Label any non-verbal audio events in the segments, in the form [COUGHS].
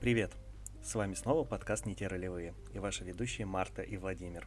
Привет! С вами снова подкаст «Не те ролевые» и ваши ведущие Марта и Владимир.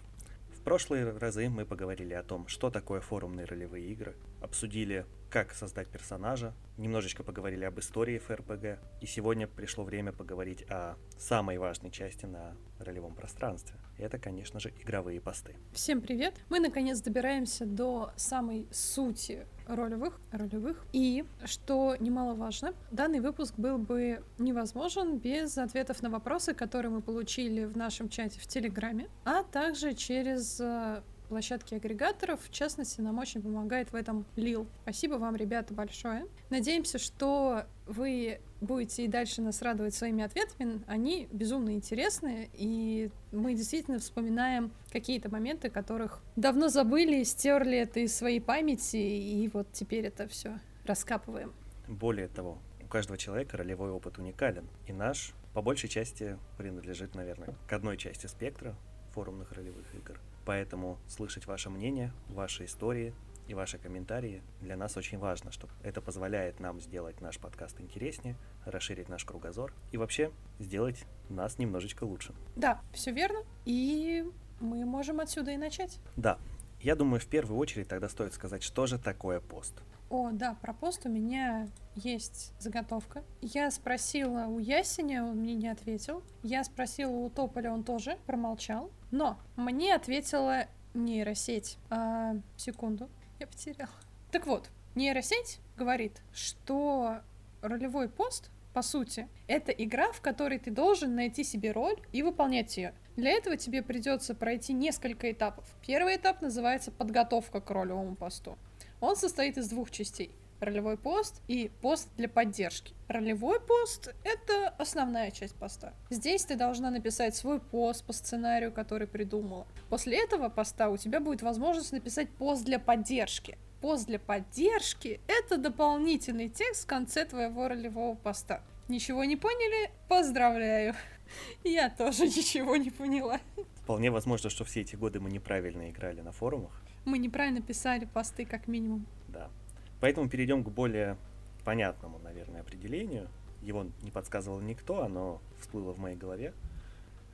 В прошлые разы мы поговорили о том, что такое форумные ролевые игры, обсудили, как создать персонажа, немножечко поговорили об истории ФРПГ, и сегодня пришло время поговорить о самой важной части на ролевом пространстве. Это, конечно же, игровые посты. Всем привет! Мы наконец добираемся до самой сути ролевых, ролевых. И, что немаловажно, данный выпуск был бы невозможен без ответов на вопросы, которые мы получили в нашем чате в Телеграме, а также через э, площадки агрегаторов. В частности, нам очень помогает в этом Лил. Спасибо вам, ребята, большое. Надеемся, что вы будете и дальше нас радовать своими ответами. Они безумно интересные, и мы действительно вспоминаем какие-то моменты, которых давно забыли, стерли это из своей памяти, и вот теперь это все раскапываем. Более того, у каждого человека ролевой опыт уникален, и наш по большей части принадлежит, наверное, к одной части спектра форумных ролевых игр — Поэтому слышать ваше мнение, ваши истории и ваши комментарии для нас очень важно, что это позволяет нам сделать наш подкаст интереснее, расширить наш кругозор и вообще сделать нас немножечко лучше. Да, все верно. И мы можем отсюда и начать. Да. Я думаю, в первую очередь тогда стоит сказать, что же такое пост. О, да, про пост у меня есть заготовка. Я спросила у Ясеня, он мне не ответил. Я спросила у Тополя, он тоже промолчал. Но мне ответила нейросеть. А, секунду, я потеряла. Так вот, нейросеть говорит, что ролевой пост, по сути, это игра, в которой ты должен найти себе роль и выполнять ее. Для этого тебе придется пройти несколько этапов. Первый этап называется подготовка к ролевому посту. Он состоит из двух частей ролевой пост и пост для поддержки. Ролевой пост — это основная часть поста. Здесь ты должна написать свой пост по сценарию, который придумала. После этого поста у тебя будет возможность написать пост для поддержки. Пост для поддержки — это дополнительный текст в конце твоего ролевого поста. Ничего не поняли? Поздравляю. Я тоже ничего не поняла. Вполне возможно, что все эти годы мы неправильно играли на форумах. Мы неправильно писали посты, как минимум. Да. Поэтому перейдем к более понятному, наверное, определению. Его не подсказывал никто, оно всплыло в моей голове.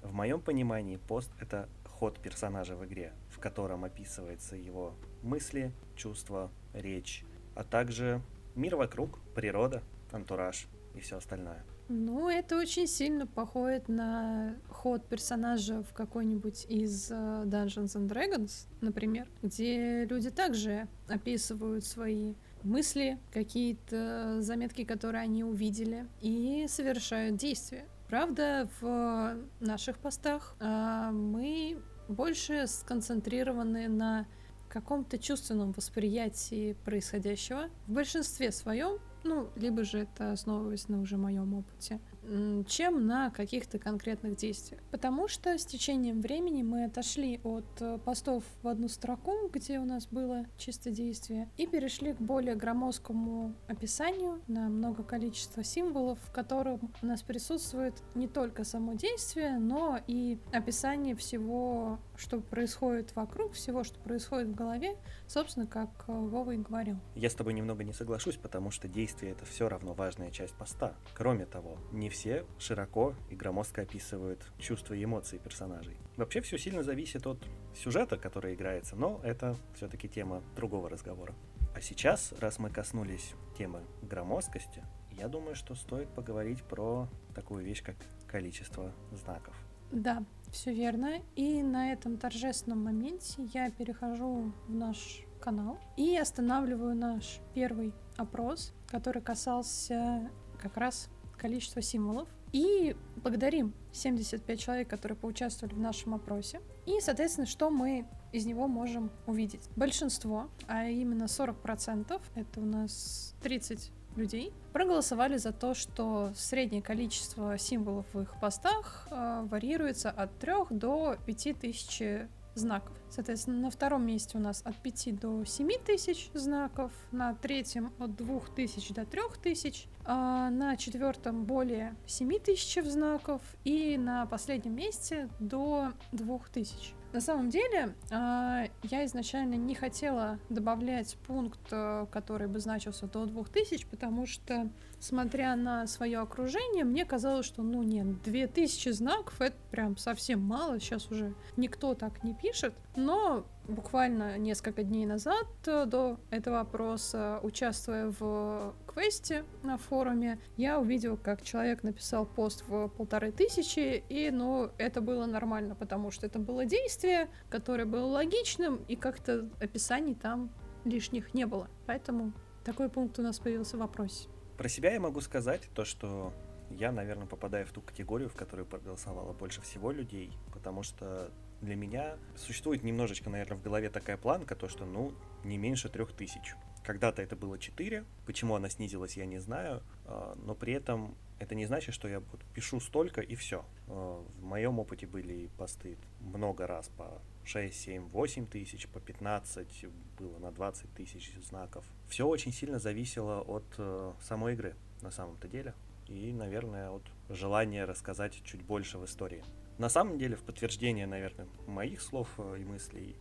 В моем понимании пост — это ход персонажа в игре, в котором описывается его мысли, чувства, речь, а также мир вокруг, природа, антураж и все остальное. Ну, это очень сильно походит на ход персонажа в какой-нибудь из uh, Dungeons and Dragons, например, где люди также описывают свои мысли, какие-то заметки, которые они увидели, и совершают действия. Правда, в наших постах uh, мы больше сконцентрированы на каком-то чувственном восприятии происходящего. В большинстве своем ну, либо же это основываясь на уже моем опыте, чем на каких-то конкретных действиях. Потому что с течением времени мы отошли от э, постов в одну строку, где у нас было чисто действие, и перешли к более громоздкому описанию на много количества символов, в котором у нас присутствует не только само действие, но и описание всего, что происходит вокруг, всего, что происходит в голове, собственно, как э, Вова и говорил. Я с тобой немного не соглашусь, потому что действие это все равно важная часть поста. Кроме того, не все широко и громоздко описывают чувства и эмоции персонажей. Вообще все сильно зависит от сюжета, который играется, но это все-таки тема другого разговора. А сейчас, раз мы коснулись темы громоздкости, я думаю, что стоит поговорить про такую вещь, как количество знаков. Да, все верно. И на этом торжественном моменте я перехожу в наш канал и останавливаю наш первый опрос, который касался как раз количества символов. И благодарим 75 человек, которые поучаствовали в нашем опросе. И, соответственно, что мы из него можем увидеть? Большинство, а именно 40%, это у нас 30 людей, проголосовали за то, что среднее количество символов в их постах э, варьируется от 3 до 5 тысяч знаков. Соответственно, на втором месте у нас от 5 до 7 тысяч знаков, на третьем от 2 тысяч до 3 тысяч, а на четвертом более 7 тысяч знаков и на последнем месте до 2 тысяч. На самом деле, а, я изначально не хотела добавлять пункт, э, который бы значился до 2000, потому что, смотря на свое окружение, мне казалось, что, ну нет, 2000 знаков — это прям совсем мало, сейчас уже никто так не пишет. Но буквально несколько дней назад э, до этого опроса, участвуя в квесте на форуме, я увидела, как человек написал пост в полторы тысячи, и, ну, это было нормально, потому что это было действие, которое было логичным, и как-то описаний там лишних не было. Поэтому такой пункт у нас появился в вопросе. Про себя я могу сказать то, что я, наверное, попадаю в ту категорию, в которую проголосовало больше всего людей, потому что для меня существует немножечко, наверное, в голове такая планка, то что, ну, не меньше трех тысяч. Когда-то это было 4, почему она снизилась, я не знаю, а, но при этом это не значит, что я пишу столько и все. А, в моем опыте были посты много раз по 6, 7, 8 тысяч, по 15, было на 20 тысяч знаков. Все очень сильно зависело от э, самой игры на самом-то деле. И, наверное, от желания рассказать чуть больше в истории. На самом деле, в подтверждение, наверное, моих слов э, и мыслей,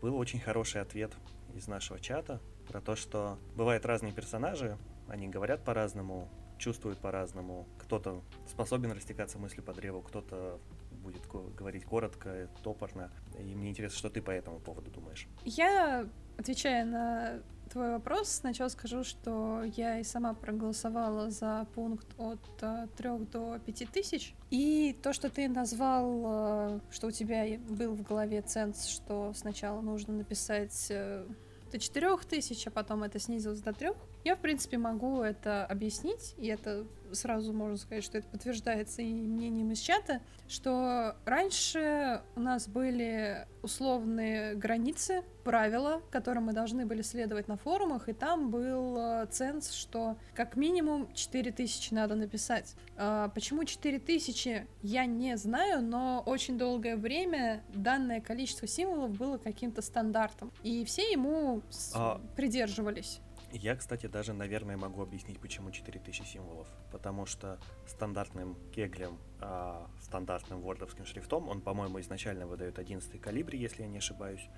был очень хороший ответ из нашего чата про то, что бывают разные персонажи, они говорят по-разному, чувствуют по-разному. Кто-то способен растекаться мыслью по древу, кто-то будет говорить коротко, топорно. И мне интересно, что ты по этому поводу думаешь. Я, отвечая на твой вопрос, сначала скажу, что я и сама проголосовала за пункт от э, 3 до 5 тысяч. И то, что ты назвал, э, что у тебя был в голове ценз, что сначала нужно написать э, до 4 тысяч, а потом это снизилось до 3, я, в принципе, могу это объяснить, и это сразу можно сказать, что это подтверждается и мнением из чата, что раньше у нас были условные границы, правила, которым мы должны были следовать на форумах, и там был э, ценз, что как минимум 4000 надо написать. А, почему 4000, я не знаю, но очень долгое время данное количество символов было каким-то стандартом, и все ему а... придерживались. Я, кстати, даже, наверное, могу объяснить, почему 4000 символов. Потому что стандартным кеглем, а, стандартным вордовским шрифтом, он, по-моему, изначально выдает 11 калибре, если я не ошибаюсь,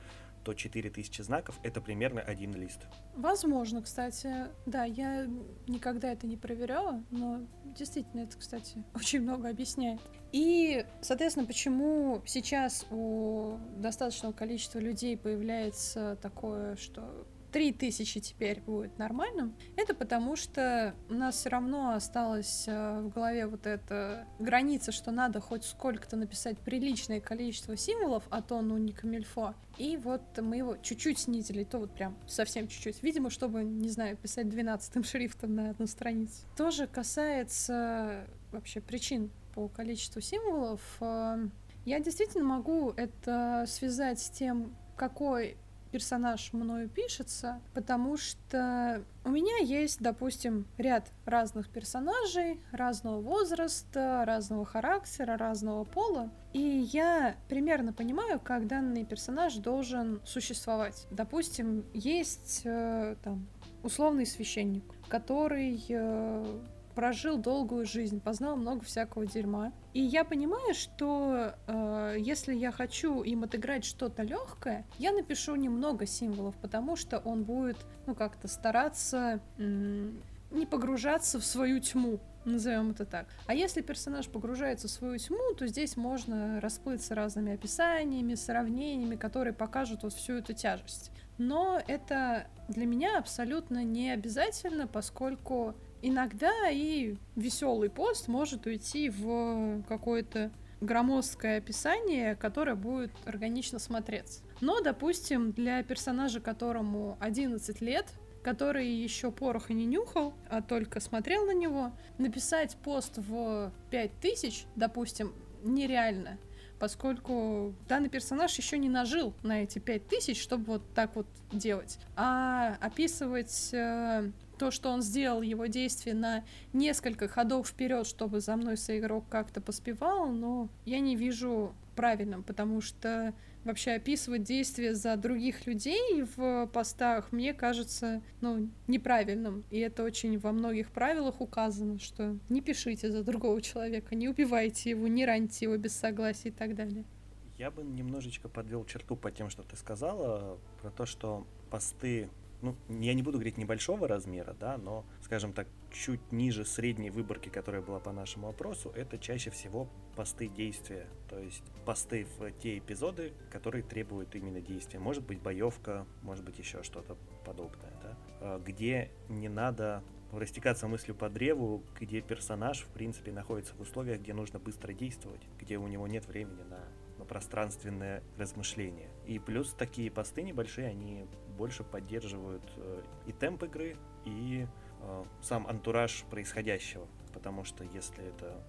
то 4000 знаков — это примерно один лист. Возможно, кстати. Да, я никогда это не проверяла, но действительно это, кстати, [LAUGHS] очень много объясняет. И, соответственно, почему сейчас у достаточного количества людей появляется такое, что 3000 теперь будет нормальным, это потому что у нас все равно осталась э, в голове вот эта граница, что надо хоть сколько-то написать приличное количество символов, а то ну не камильфо. И вот мы его чуть-чуть снизили, то вот прям совсем чуть-чуть. Видимо, чтобы, не знаю, писать 12 [LAUGHS] шрифтом на одну страницу. Тоже касается вообще причин по количеству символов. Э, я действительно могу это связать с тем, какой персонаж мною пишется, потому что у меня есть, допустим, ряд разных персонажей, разного возраста, разного характера, разного пола, и я примерно понимаю, как данный персонаж должен существовать. Допустим, есть э, там условный священник, который э, прожил долгую жизнь, познал много всякого дерьма. И я понимаю, что э, если я хочу им отыграть что-то легкое, я напишу немного символов, потому что он будет, ну, как-то стараться не погружаться в свою тьму. Назовем это так. А если персонаж погружается в свою тьму, то здесь можно расплыться разными описаниями, сравнениями, которые покажут вот всю эту тяжесть. Но это для меня абсолютно не обязательно, поскольку иногда и веселый пост может уйти в какое-то громоздкое описание, которое будет органично смотреться. Но, допустим, для персонажа, которому 11 лет, который еще пороха не нюхал, а только смотрел на него, написать пост в 5000, допустим, нереально, поскольку данный персонаж еще не нажил на эти 5000, чтобы вот так вот делать. А описывать э, то, что он сделал его действие на несколько ходов вперед, чтобы за мной соигрок как-то поспевал, но я не вижу правильным, потому что вообще описывать действия за других людей в постах мне кажется, ну, неправильным. И это очень во многих правилах указано, что не пишите за другого человека, не убивайте его, не раньте его без согласия и так далее. Я бы немножечко подвел черту по тем, что ты сказала, про то, что посты ну, я не буду говорить небольшого размера, да, но, скажем так, чуть ниже средней выборки, которая была по нашему опросу, это чаще всего посты действия, то есть посты в те эпизоды, которые требуют именно действия. Может быть боевка, может быть еще что-то подобное, да, а, где не надо растекаться мыслью по древу, где персонаж, в принципе, находится в условиях, где нужно быстро действовать, где у него нет времени на, на пространственное размышление. И плюс такие посты небольшие, они больше поддерживают э, и темп игры, и э, сам антураж происходящего. Потому что если это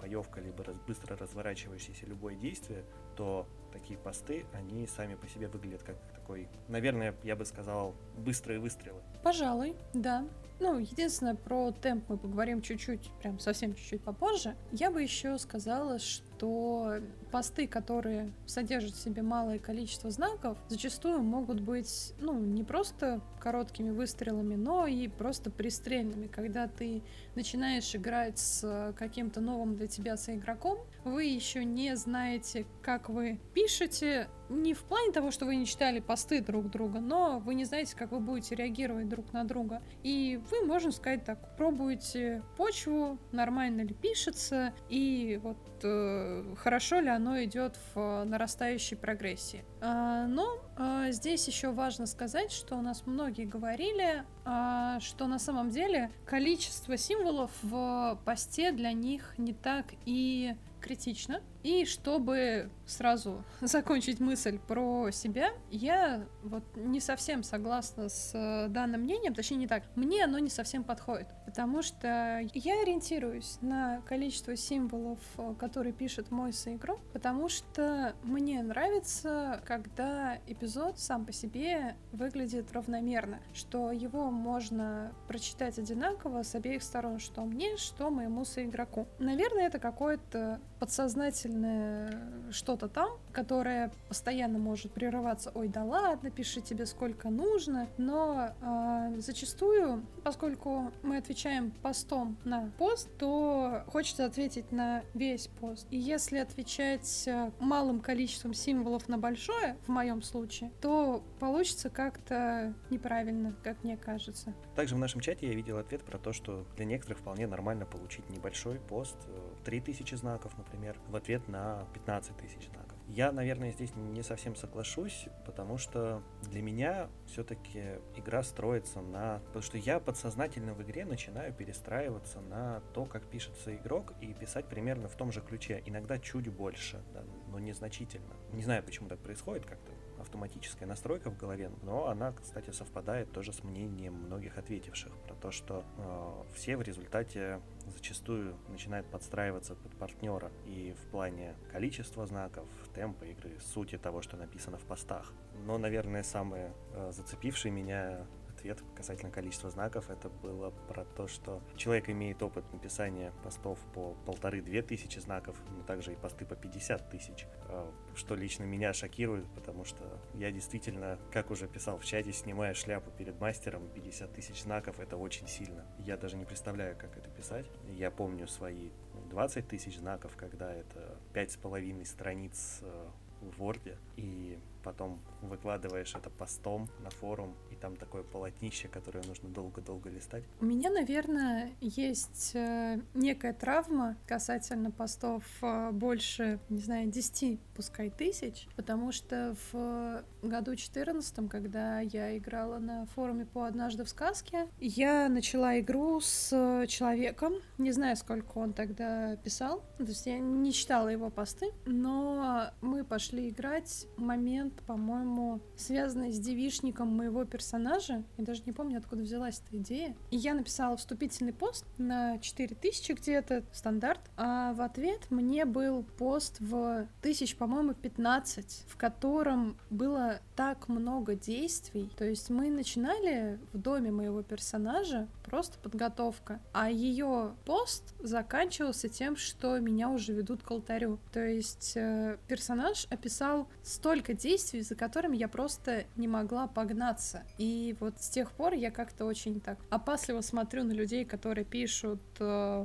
боевка, либо быстро разворачивающееся любое действие, то такие посты, они сами по себе выглядят как такой, наверное, я бы сказал, быстрые выстрелы. Пожалуй, да. Ну, единственное, про темп мы поговорим чуть-чуть, прям совсем чуть-чуть попозже. Я бы еще сказала, что посты, которые содержат в себе малое количество знаков, зачастую могут быть, ну, не просто короткими выстрелами, но и просто пристрельными. Когда ты начинаешь играть с каким-то новым для тебя соигроком, вы еще не знаете, как вы пишете, не в плане того, что вы не читали посты друг друга, но вы не знаете, как вы будете реагировать друг на друга. И вы, можно сказать так, пробуете почву, нормально ли пишется, и вот э, хорошо ли оно идет в нарастающей прогрессии. А, но а, здесь еще важно сказать, что у нас многие говорили, а, что на самом деле количество символов в посте для них не так и критично. И чтобы сразу [LAUGHS] закончить мысль про себя, я вот не совсем согласна с э, данным мнением, точнее не так, мне оно не совсем подходит, потому что я ориентируюсь на количество символов, э, которые пишет мой соигрок, потому что мне нравится, когда эпизод сам по себе выглядит равномерно, что его можно прочитать одинаково с обеих сторон, что мне, что моему соигроку. Наверное, это какое-то подсознательное что-то там, которое постоянно может прерываться, ой, да ладно, пиши тебе сколько нужно, но э, зачастую, поскольку мы отвечаем постом на пост, то хочется ответить на весь пост. И если отвечать э, малым количеством символов на большое, в моем случае, то получится как-то неправильно, как мне кажется. Также в нашем чате я видел ответ про то, что для некоторых вполне нормально получить небольшой пост, 3000 э, знаков, например, в ответ на 15 тысяч знаков. Я, наверное, здесь не совсем соглашусь, потому что для меня все-таки игра строится на... Потому что я подсознательно в игре начинаю перестраиваться на то, как пишется игрок, и писать примерно в том же ключе. Иногда чуть больше, да, но незначительно. Не знаю, почему так происходит, как-то автоматическая настройка в голове, но она, кстати, совпадает тоже с мнением многих ответивших про то, что э, все в результате зачастую начинают подстраиваться под партнера и в плане количества знаков, темпа игры, сути того, что написано в постах. Но, наверное, самое э, зацепившее меня ответ касательно количества знаков, это было про то, что человек имеет опыт написания постов по полторы-две тысячи знаков, но также и посты по 50 тысяч, а, что лично меня шокирует, потому что я действительно, как уже писал в чате, снимая шляпу перед мастером, 50 тысяч знаков это очень сильно. Я даже не представляю, как это писать. Я помню свои 20 тысяч знаков, когда это пять с половиной страниц э, в Word, и потом выкладываешь это постом на форум, и там такое полотнище, которое нужно долго-долго листать. У меня, наверное, есть э, некая травма касательно постов э, больше, не знаю, 10, пускай тысяч, потому что в году 14, когда я играла на форуме по «Однажды в сказке», я начала игру с человеком, не знаю, сколько он тогда писал, то есть я не читала его посты, но мы пошли играть. Момент по-моему, связанной с девишником моего персонажа. Я даже не помню, откуда взялась эта идея. И я написала вступительный пост на 4000 где-то, стандарт. А в ответ мне был пост в тысяч, по-моему, 15, в котором было так много действий. То есть мы начинали в доме моего персонажа просто подготовка. А ее пост заканчивался тем, что меня уже ведут к алтарю. То есть э, персонаж описал столько действий, за которыми я просто не могла погнаться. И вот с тех пор я как-то очень так опасливо смотрю на людей, которые пишут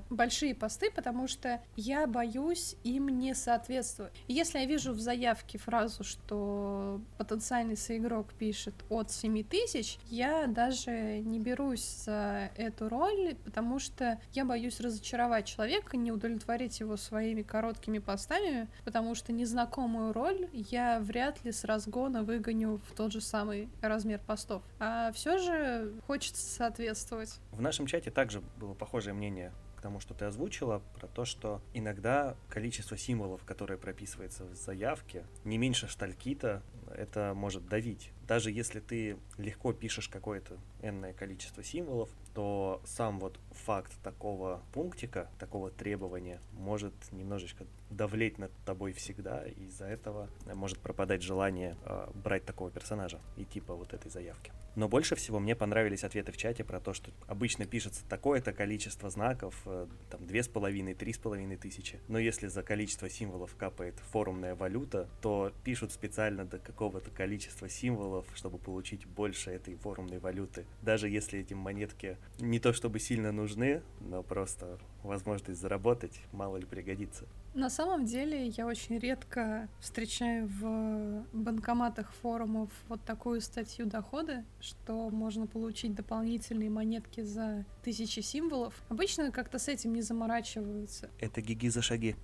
большие посты, потому что я боюсь им не соответствовать. Если я вижу в заявке фразу, что потенциальный соигрок пишет от 7 тысяч, я даже не берусь за эту роль, потому что я боюсь разочаровать человека, не удовлетворить его своими короткими постами, потому что незнакомую роль я вряд ли с разгона выгоню в тот же самый размер постов. А все же хочется соответствовать. В нашем чате также было похожее мнение к тому, что ты озвучила, про то, что иногда количество символов, которое прописывается в заявке, не меньше шталькита, это может давить. Даже если ты легко пишешь какое-то энное количество символов, то сам вот факт такого пунктика, такого требования может немножечко давлеть над тобой всегда, и из-за этого может пропадать желание э, брать такого персонажа и типа вот этой заявки. Но больше всего мне понравились ответы в чате про то, что обычно пишется такое-то количество знаков, э, там две с половиной, три с половиной тысячи. Но если за количество символов капает форумная валюта, то пишут специально до какого-то количества символов, чтобы получить больше этой форумной валюты. Даже если эти монетки не то чтобы сильно нужны, но просто возможность заработать мало ли пригодится. На самом деле я очень редко встречаю в банкоматах форумов вот такую статью дохода, что можно получить дополнительные монетки за тысячи символов. Обычно как-то с этим не заморачиваются. Это гиги за шаги.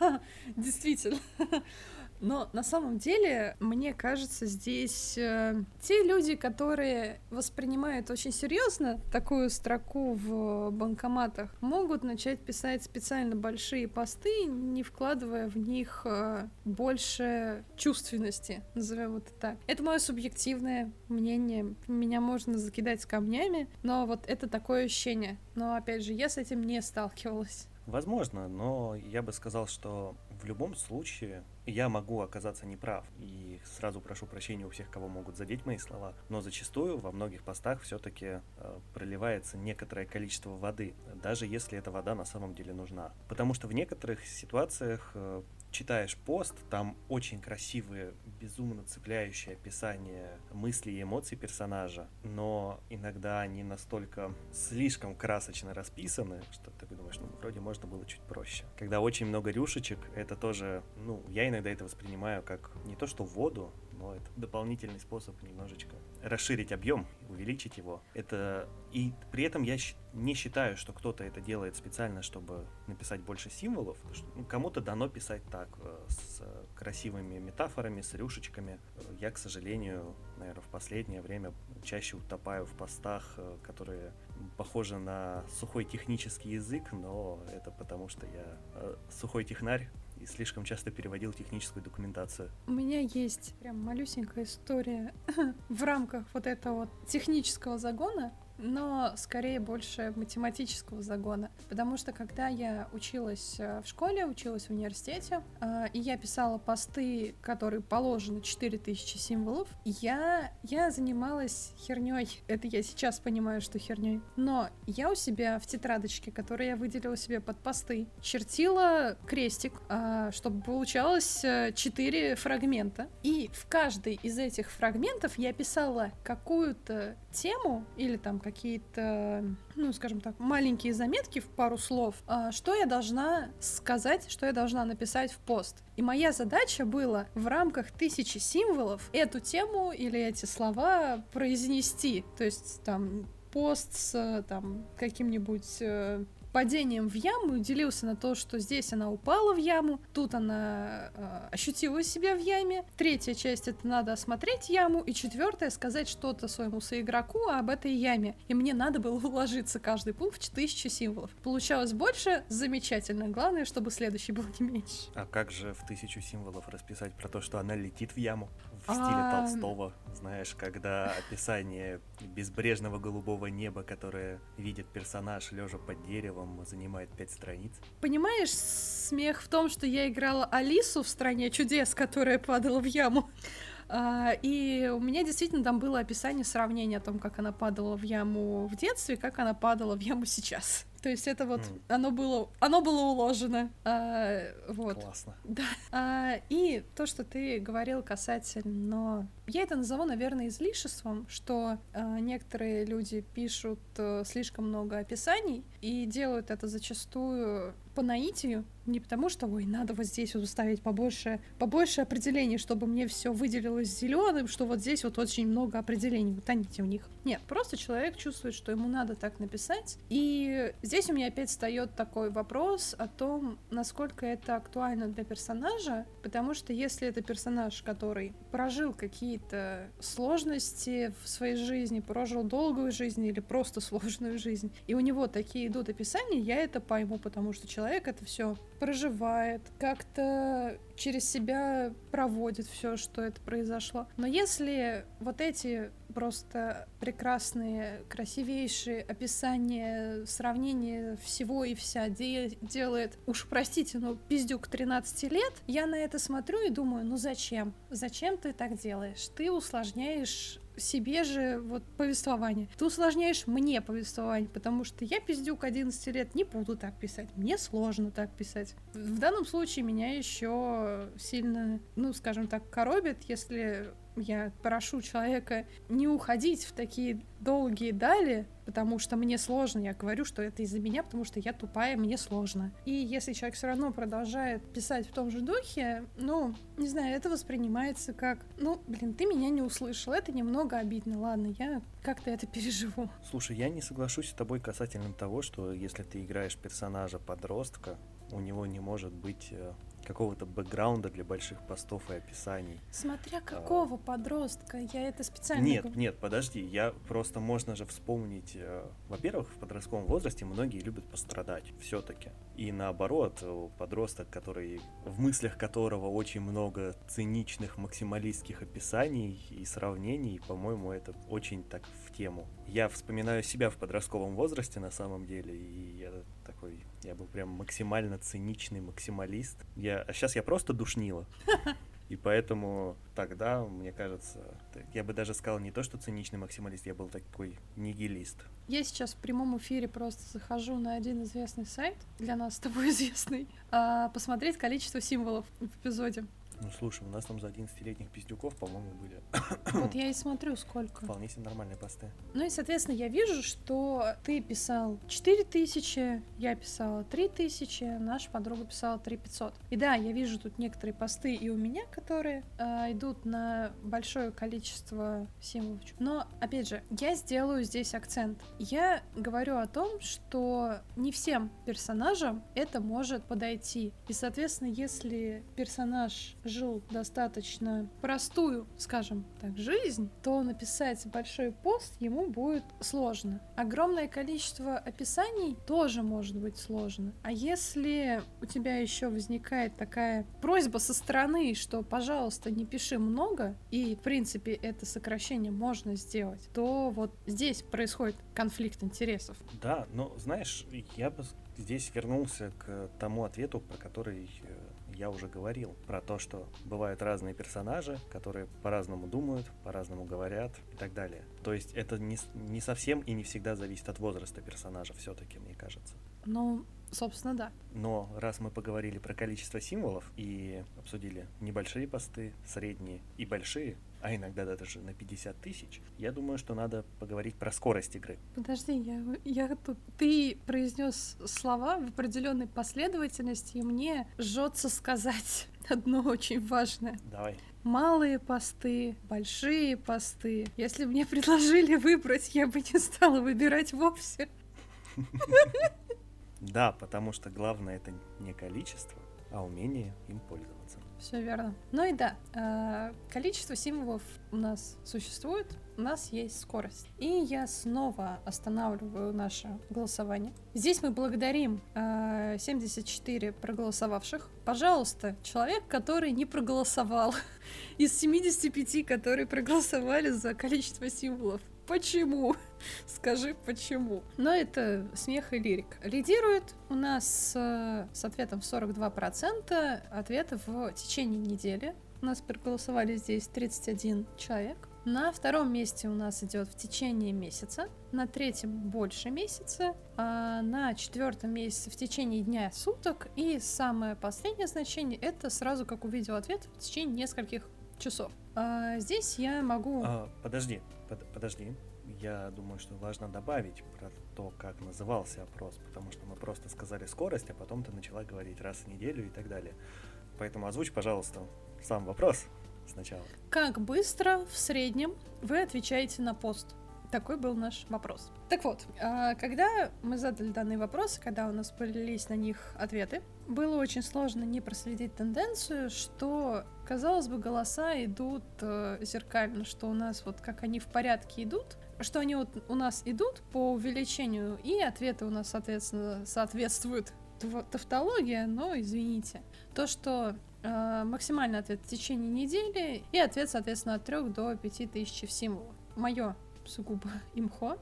[LAUGHS] Действительно. Но на самом деле, мне кажется, здесь э, те люди, которые воспринимают очень серьезно такую строку в банкоматах, могут начать писать специально большие посты, не вкладывая в них э, больше чувственности, назовем это так. Это мое субъективное мнение. Меня можно закидать камнями, но вот это такое ощущение. Но опять же, я с этим не сталкивалась. Возможно, но я бы сказал, что в любом случае я могу оказаться неправ. И сразу прошу прощения у всех, кого могут задеть мои слова. Но зачастую во многих постах все-таки э, проливается некоторое количество воды, даже если эта вода на самом деле нужна. Потому что в некоторых ситуациях э, читаешь пост, там очень красивые, безумно цепляющие описания мыслей и эмоций персонажа, но иногда они настолько слишком красочно расписаны, что ты думаешь, ну, вроде можно было чуть проще. Когда очень много рюшечек, это тоже, ну, я иногда это воспринимаю как не то что воду, но это дополнительный способ немножечко расширить объем, увеличить его. Это и при этом я не считаю, что кто-то это делает специально, чтобы написать больше символов. Ну, кому-то дано писать так, э, с красивыми метафорами, с рюшечками. Я, к сожалению, наверное, в последнее время чаще утопаю в постах, э, которые похожи на сухой технический язык, но это потому, что я э, сухой технарь, и слишком часто переводил техническую документацию. У меня есть прям малюсенькая история [LAUGHS] в рамках вот этого технического загона но скорее больше математического загона. Потому что когда я училась э, в школе, училась в университете, э, и я писала посты, которые положены 4000 символов, я, я занималась херней. Это я сейчас понимаю, что херней. Но я у себя в тетрадочке, которую я выделила себе под посты, чертила крестик, э, чтобы получалось 4 фрагмента. И в каждый из этих фрагментов я писала какую-то тему или там какие-то, ну, скажем так, маленькие заметки в пару слов, а, что я должна сказать, что я должна написать в пост. И моя задача была в рамках тысячи символов эту тему или эти слова произнести. То есть там пост с там каким-нибудь э, падением в яму и делился на то, что здесь она упала в яму, тут она э, ощутила себя в яме. Третья часть это надо осмотреть яму, и четвертая сказать что-то своему соигроку об этой яме. И мне надо было уложиться каждый пункт в тысячу символов. Получалось больше, замечательно. Главное, чтобы следующий был не меньше. А как же в тысячу символов расписать про то, что она летит в яму? В стиле а... Толстого, знаешь, когда описание безбрежного голубого неба, которое видит персонаж лежа под деревом, занимает пять страниц. Понимаешь, смех в том, что я играла Алису в «Стране чудес», которая падала в яму. А, и у меня действительно там было описание сравнения о том, как она падала в яму в детстве, как она падала в яму сейчас. То есть это вот mm. оно было оно было уложено. А, вот. Классно. Да. А, и то, что ты говорил касательно я это назову, наверное, излишеством, что э, некоторые люди пишут э, слишком много описаний и делают это зачастую по наитию, не потому что, ой, надо вот здесь вот ставить побольше, побольше определений, чтобы мне все выделилось зеленым, что вот здесь вот очень много определений, утоните в них. Нет, просто человек чувствует, что ему надо так написать. И здесь у меня опять встает такой вопрос о том, насколько это актуально для персонажа, потому что если это персонаж, который прожил какие-то сложности в своей жизни, прожил долгую жизнь или просто сложную жизнь, и у него такие идут описания, я это пойму, потому что человек это все проживает, как-то через себя проводит все, что это произошло. Но если вот эти просто прекрасные, красивейшие описания, сравнения всего и вся де- делает, уж простите, но пиздюк 13 лет, я на это смотрю и думаю, ну зачем? Зачем ты так делаешь? Ты усложняешь себе же вот повествование. Ты усложняешь мне повествование, потому что я, пиздюк 11 лет, не буду так писать. Мне сложно так писать. В данном случае меня еще сильно, ну, скажем так, коробит, если я прошу человека не уходить в такие долгие дали, потому что мне сложно. Я говорю, что это из-за меня, потому что я тупая, мне сложно. И если человек все равно продолжает писать в том же духе, ну, не знаю, это воспринимается как, ну, блин, ты меня не услышал, это немного обидно, ладно, я как-то это переживу. Слушай, я не соглашусь с тобой касательно того, что если ты играешь персонажа подростка, у него не может быть э, какого-то бэкграунда для больших постов и описаний. Смотря а. какого а... подростка, я это специально... Нет, говорю. нет, подожди, я просто можно же вспомнить, э, во-первых, в подростковом возрасте многие любят пострадать все-таки. И наоборот, подросток, который в мыслях которого очень много циничных максималистских описаний и сравнений, по-моему, это очень так в тему. Я вспоминаю себя в подростковом возрасте на самом деле, и я такой, я был прям максимально циничный максималист. Я, а сейчас я просто душнила. [LAUGHS] И поэтому тогда, мне кажется, я бы даже сказал не то, что циничный максималист, я был такой нигилист. Я сейчас в прямом эфире просто захожу на один известный сайт, для нас с тобой [LAUGHS] известный, а, посмотреть количество символов в эпизоде. Ну слушай, у нас там за 11-летних пиздюков, по-моему, были. [COUGHS] Вот я и смотрю, сколько. Вполне себе нормальные посты. Ну и, соответственно, я вижу, что ты писал 4000, я писала 3000, наша подруга писала 3500. И да, я вижу тут некоторые посты и у меня, которые э, идут на большое количество символов. Но, опять же, я сделаю здесь акцент. Я говорю о том, что не всем персонажам это может подойти. И, соответственно, если персонаж жил достаточно простую, скажем так, жизнь, то написать большой пост ему будет сложно. Огромное количество описаний тоже может быть сложно. А если у тебя еще возникает такая просьба со стороны, что, пожалуйста, не пиши много, и, в принципе, это сокращение можно сделать, то вот здесь происходит конфликт интересов. Да, но знаешь, я бы здесь вернулся к тому ответу, про который э, я уже говорил про то, что бывают разные персонажи, которые по-разному думают, по-разному говорят и так далее. То есть это не, не совсем и не всегда зависит от возраста персонажа все-таки, мне кажется. Ну, собственно, да. Но раз мы поговорили про количество символов и обсудили небольшие посты, средние и большие, а иногда даже на 50 тысяч, я думаю, что надо поговорить про скорость игры. Подожди, я, я тут... Ты произнес слова в определенной последовательности, и мне жжется сказать [LAUGHS] одно очень важное. Давай. Малые посты, большие посты. Если бы мне предложили выбрать, я бы не стала выбирать вовсе. [LAUGHS] Да, потому что главное это не количество, а умение им пользоваться. Все верно. Ну и да, э, количество символов у нас существует, у нас есть скорость. И я снова останавливаю наше голосование. Здесь мы благодарим 74 э, проголосовавших. Пожалуйста, человек, который не проголосовал, [LAUGHS] из 75, которые проголосовали за количество символов, Почему? [LAUGHS] Скажи, почему? Но это смех и лирик. Лидирует у нас с, с ответом 42% ответов в течение недели. У нас проголосовали здесь 31 человек. На втором месте у нас идет в течение месяца, на третьем больше месяца, а на четвертом месяце в течение дня суток, и самое последнее значение это сразу как увидел ответ в течение нескольких часов. А здесь я могу... А, подожди, под, подожди. Я думаю, что важно добавить про то, как назывался опрос, потому что мы просто сказали скорость, а потом ты начала говорить раз в неделю и так далее. Поэтому озвучь, пожалуйста, сам вопрос сначала. Как быстро в среднем вы отвечаете на пост? Такой был наш вопрос. Так вот, а, когда мы задали данный вопрос, когда у нас полились на них ответы, было очень сложно не проследить тенденцию, что, казалось бы, голоса идут э, зеркально, что у нас вот как они в порядке идут, что они вот у нас идут по увеличению, и ответы у нас, соответственно, соответствуют тавтология, но извините. То, что э, максимальный ответ в течение недели и ответ, соответственно, от 3 до 5 тысяч символов. Мое сугубо [LAUGHS] имхо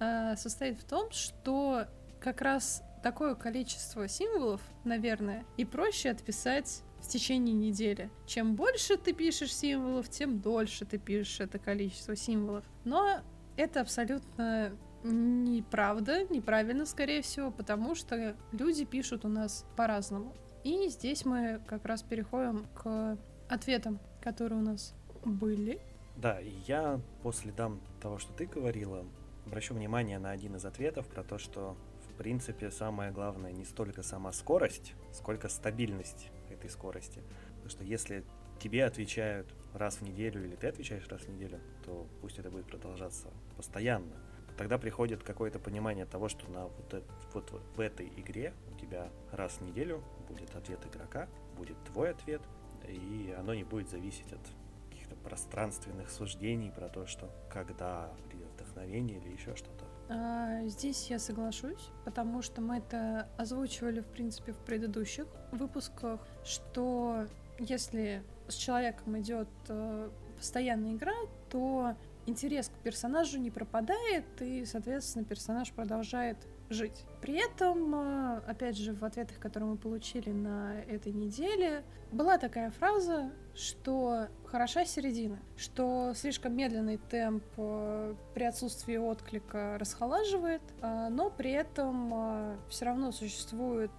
э, состоит в том, что как раз такое количество символов, наверное, и проще отписать в течение недели. Чем больше ты пишешь символов, тем дольше ты пишешь это количество символов. Но это абсолютно неправда, неправильно, скорее всего, потому что люди пишут у нас по-разному. И здесь мы как раз переходим к ответам, которые у нас были. Да, и я по следам того, что ты говорила, обращу внимание на один из ответов про то, что в принципе самое главное не столько сама скорость, сколько стабильность этой скорости. Потому что если тебе отвечают раз в неделю или ты отвечаешь раз в неделю, то пусть это будет продолжаться постоянно. Тогда приходит какое-то понимание того, что на вот, это, вот в этой игре у тебя раз в неделю будет ответ игрока, будет твой ответ, и оно не будет зависеть от пространственных суждений про то, что когда придет вдохновение или еще что-то. А, здесь я соглашусь, потому что мы это озвучивали, в принципе, в предыдущих выпусках, что если с человеком идет э, постоянная игра, то интерес к персонажу не пропадает, и, соответственно, персонаж продолжает жить. При этом, э, опять же, в ответах, которые мы получили на этой неделе, была такая фраза, что хороша середина, что слишком медленный темп э, при отсутствии отклика расхолаживает, э, но при этом все равно существует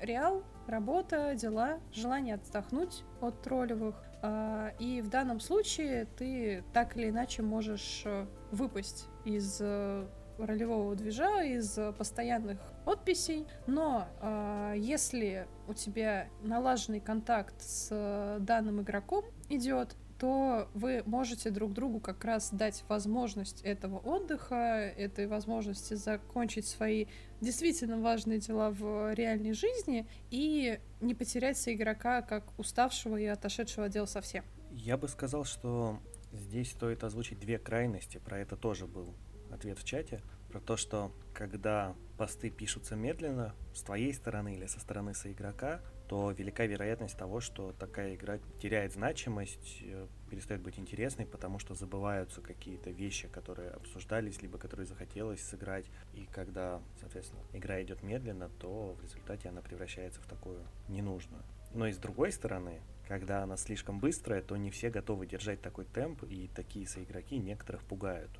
реал, работа, дела, желание отдохнуть от троллевых. И в данном случае ты так или иначе можешь выпасть из ролевого движа из постоянных подписей, но э, если у тебя налаженный контакт с данным игроком идет, то вы можете друг другу как раз дать возможность этого отдыха, этой возможности закончить свои действительно важные дела в реальной жизни и не потерять игрока как уставшего и отошедшего от дел совсем. Я бы сказал, что здесь стоит озвучить две крайности, про это тоже был ответ в чате про то, что когда посты пишутся медленно с твоей стороны или со стороны соигрока, то велика вероятность того, что такая игра теряет значимость, э, перестает быть интересной, потому что забываются какие-то вещи, которые обсуждались, либо которые захотелось сыграть. И когда, соответственно, игра идет медленно, то в результате она превращается в такую ненужную. Но и с другой стороны, когда она слишком быстрая, то не все готовы держать такой темп, и такие соигроки некоторых пугают.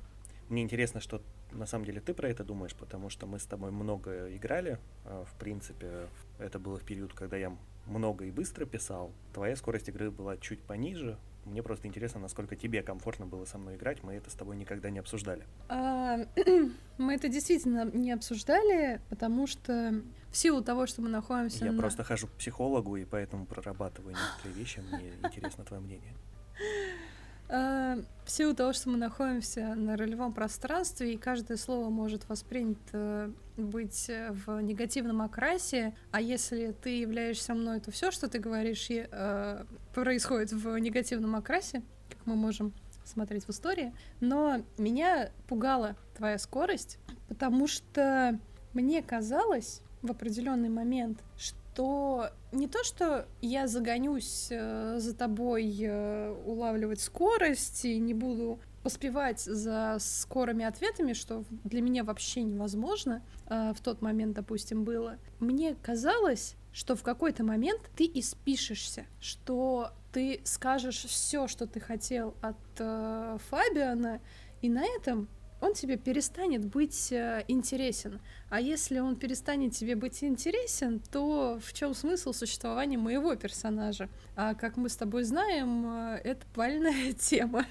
Мне интересно, что на самом деле ты про это думаешь, потому что мы с тобой много играли. А, в принципе, это было в период, когда я много и быстро писал. Твоя скорость игры была чуть пониже. Мне просто интересно, насколько тебе комфортно было со мной играть. Мы это с тобой никогда не обсуждали. [CLEARS THROAT] Мы это действительно не обсуждали, потому что в силу того, что мы находимся... Я на... просто хожу к психологу, и поэтому прорабатываю некоторые вещи. Мне интересно твое мнение. [LAUGHS] А, в силу того, что мы находимся на ролевом пространстве, и каждое слово может воспринято быть в негативном окрасе, а если ты являешься мной, то все, что ты говоришь, э, происходит в негативном окрасе, как мы можем смотреть в истории. Но меня пугала твоя скорость, потому что мне казалось в определенный момент, что то не то, что я загонюсь э, за тобой э, улавливать скорость и не буду поспевать за скорыми ответами, что для меня вообще невозможно э, в тот момент, допустим, было. Мне казалось, что в какой-то момент ты испишешься, что ты скажешь все, что ты хотел от э, Фабиана, и на этом он тебе перестанет быть э, интересен. А если он перестанет тебе быть интересен, то в чем смысл существования моего персонажа? А как мы с тобой знаем, э, это больная [LAUGHS] тема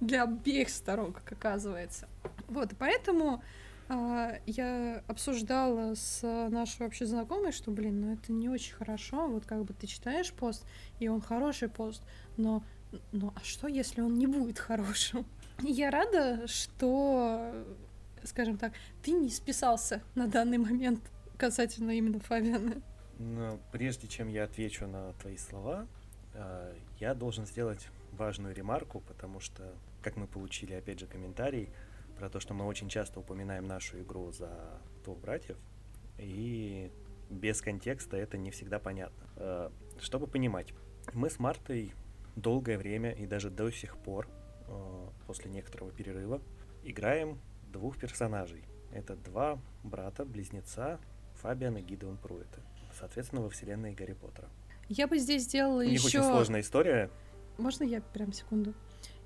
для обеих сторон, как оказывается. Вот, поэтому э, я обсуждала с нашей общей знакомой, что, блин, ну это не очень хорошо, вот как бы ты читаешь пост, и он хороший пост, но, но а что, если он не будет [LAUGHS] хорошим? Я рада, что, скажем так, ты не списался на данный момент касательно именно Фабиана. Но прежде чем я отвечу на твои слова, а, я должен сделать важную ремарку, потому что, как мы получили, опять же, комментарий про то, что мы очень часто упоминаем нашу игру за двух братьев, и без контекста это не всегда понятно. А, чтобы понимать, мы с Мартой долгое время и даже до сих пор Э, после некоторого перерыва играем двух персонажей. Это два брата-близнеца Фабиан и Гидеон Пруэта. Соответственно, во вселенной Гарри Поттера. Я бы здесь сделала еще... У них очень сложная история. Можно я прям секунду?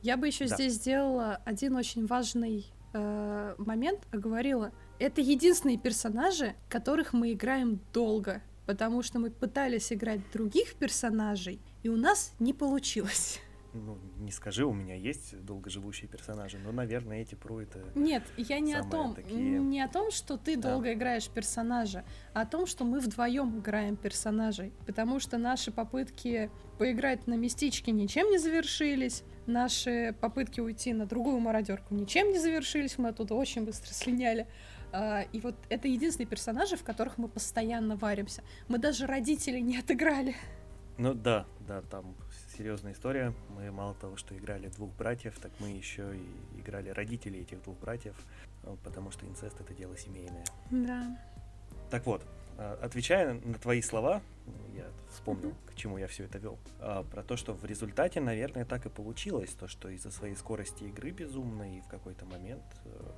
Я бы еще да. здесь сделала один очень важный э, момент, оговорила. Это единственные персонажи, которых мы играем долго, потому что мы пытались играть других персонажей, и у нас не получилось ну, не скажи, у меня есть долгоживущие персонажи, но, наверное, эти про это. Нет, я не о том, такие... не о том, что ты да. долго играешь персонажа, а о том, что мы вдвоем играем персонажей. Потому что наши попытки поиграть на местичке ничем не завершились, наши попытки уйти на другую мародерку ничем не завершились, мы оттуда очень быстро [LAUGHS] слиняли. А, и вот это единственные персонажи, в которых мы постоянно варимся. Мы даже родителей не отыграли. Ну да, да, там серьезная история. Мы мало того, что играли двух братьев, так мы еще и играли родителей этих двух братьев, потому что инцест это дело семейное. Да. Так вот, э, отвечая на твои слова, я вспомнил, mm-hmm. к чему я все это вел, а, про то, что в результате, наверное, так и получилось, то, что из-за своей скорости игры безумной в какой-то момент э,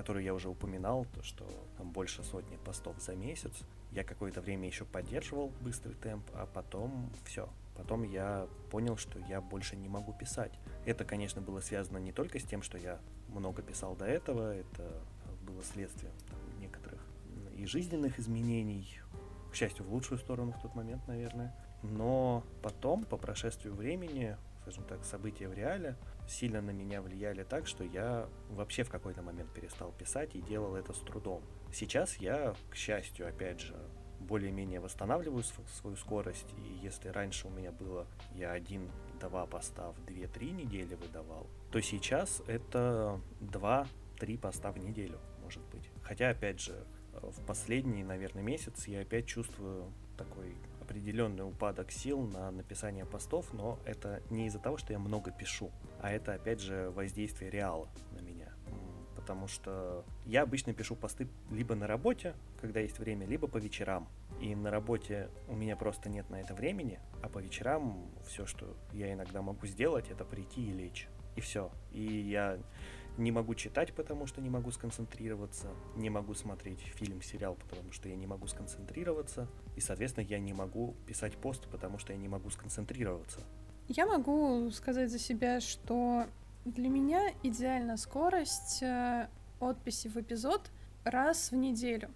который я уже упоминал, то что там больше сотни постов за месяц. Я какое-то время еще поддерживал быстрый темп, а потом все, Потом я понял, что я больше не могу писать. Это, конечно, было связано не только с тем, что я много писал до этого, это было следствием там, некоторых и жизненных изменений, к счастью, в лучшую сторону в тот момент, наверное. Но потом, по прошествию времени, скажем так, события в реале сильно на меня влияли так, что я вообще в какой-то момент перестал писать и делал это с трудом. Сейчас я, к счастью, опять же, более-менее восстанавливаю свою скорость. И если раньше у меня было я один-два поста в 2-3 недели выдавал, то сейчас это 2-3 поста в неделю, может быть. Хотя, опять же, в последний, наверное, месяц я опять чувствую такой определенный упадок сил на написание постов, но это не из-за того, что я много пишу, а это, опять же, воздействие реала на меня потому что я обычно пишу посты либо на работе, когда есть время, либо по вечерам. И на работе у меня просто нет на это времени, а по вечерам все, что я иногда могу сделать, это прийти и лечь. И все. И я не могу читать, потому что не могу сконцентрироваться, не могу смотреть фильм, сериал, потому что я не могу сконцентрироваться, и, соответственно, я не могу писать пост, потому что я не могу сконцентрироваться. Я могу сказать за себя, что для меня идеальна скорость э, отписи в эпизод раз в неделю.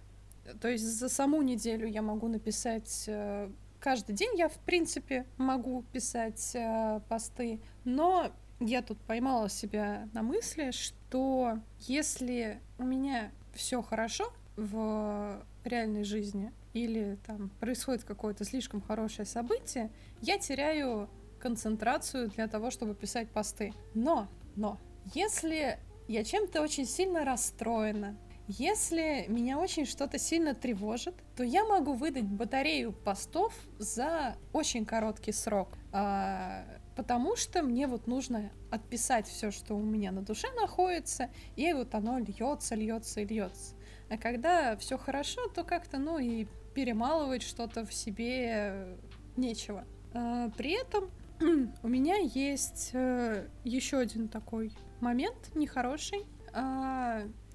То есть за саму неделю я могу написать э, каждый день я, в принципе, могу писать э, посты, но я тут поймала себя на мысли, что если у меня все хорошо в реальной жизни или там происходит какое-то слишком хорошее событие, я теряю концентрацию для того, чтобы писать посты. Но, но, если я чем-то очень сильно расстроена, если меня очень что-то сильно тревожит, то я могу выдать батарею постов за очень короткий срок. А, потому что мне вот нужно отписать все, что у меня на душе находится, и вот оно льется, льется и льется. А когда все хорошо, то как-то, ну и перемалывать что-то в себе нечего. А, при этом [CLEARS THROAT] у меня есть э, еще один такой момент нехороший.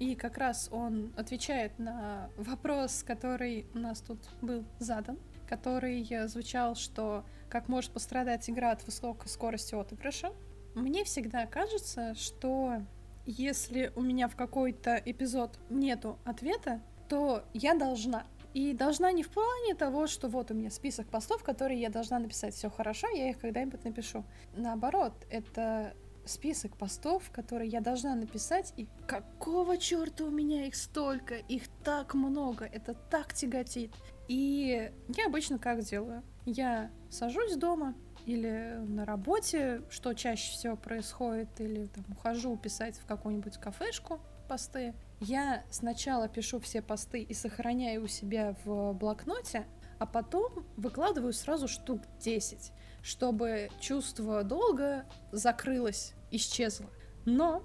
И как раз он отвечает на вопрос, который у нас тут был задан, который звучал, что как может пострадать игра от высокой скорости отыгрыша. Мне всегда кажется, что если у меня в какой-то эпизод нету ответа, то я должна. И должна не в плане того, что вот у меня список постов, которые я должна написать. Все хорошо, я их когда-нибудь напишу. Наоборот, это список постов, которые я должна написать, и какого черта у меня их столько, их так много, это так тяготит. И я обычно как делаю? Я сажусь дома или на работе, что чаще всего происходит, или там ухожу писать в какую-нибудь кафешку посты. Я сначала пишу все посты и сохраняю у себя в блокноте, а потом выкладываю сразу штук 10 чтобы чувство долга закрылось, исчезло. Но,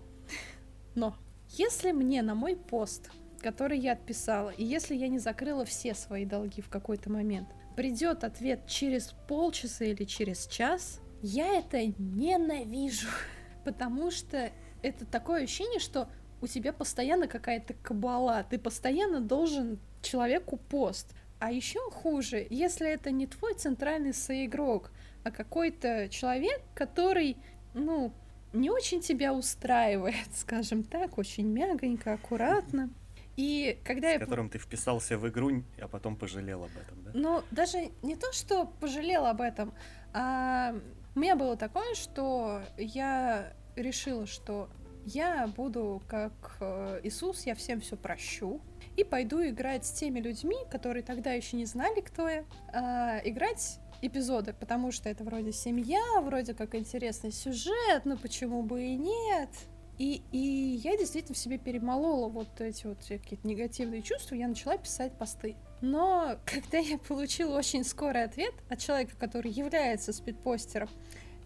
но, если мне на мой пост, который я отписала, и если я не закрыла все свои долги в какой-то момент, придет ответ через полчаса или через час, я это ненавижу, [LAUGHS] потому что это такое ощущение, что у тебя постоянно какая-то кабала, ты постоянно должен человеку пост. А еще хуже, если это не твой центральный соигрок, а какой-то человек, который, ну, не очень тебя устраивает, [LAUGHS] скажем так, очень мягонько, аккуратно. И когда С я... которым ты вписался в игру, а потом пожалел об этом, да? Ну, даже не то, что пожалел об этом, а у меня было такое, что я решила, что я буду как э, Иисус, я всем все прощу, и пойду играть с теми людьми, которые тогда еще не знали, кто я, а, играть эпизоды, потому что это вроде семья, вроде как интересный сюжет, но почему бы и нет? И, и я действительно в себе перемолола вот эти вот какие-то негативные чувства, я начала писать посты. Но [LAUGHS] когда я получила очень скорый ответ от человека, который является спидпостером,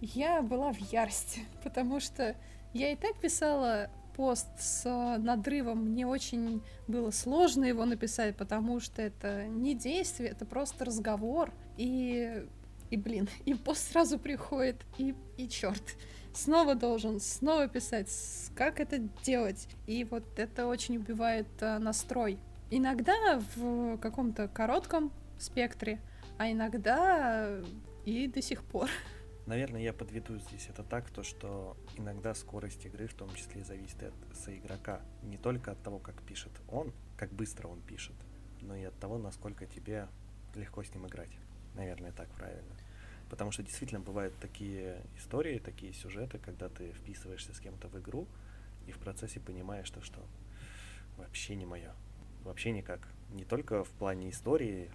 я была в ярости, [LAUGHS] потому что я и так писала пост с надрывом, мне очень было сложно его написать, потому что это не действие, это просто разговор. И, и блин, [LAUGHS] и пост сразу приходит, и, и черт, снова должен, снова писать, как это делать. И вот это очень убивает а, настрой. Иногда в каком-то коротком спектре, а иногда и до сих пор. [LAUGHS] Наверное, я подведу здесь это так, то что иногда скорость игры в том числе зависит от соигрока. Не только от того, как пишет он, как быстро он пишет, но и от того, насколько тебе легко с ним играть. Наверное, так правильно. Потому что действительно бывают такие истории, такие сюжеты, когда ты вписываешься с кем-то в игру и в процессе понимаешь, что, что вообще не мое. Вообще никак. Не только в плане истории,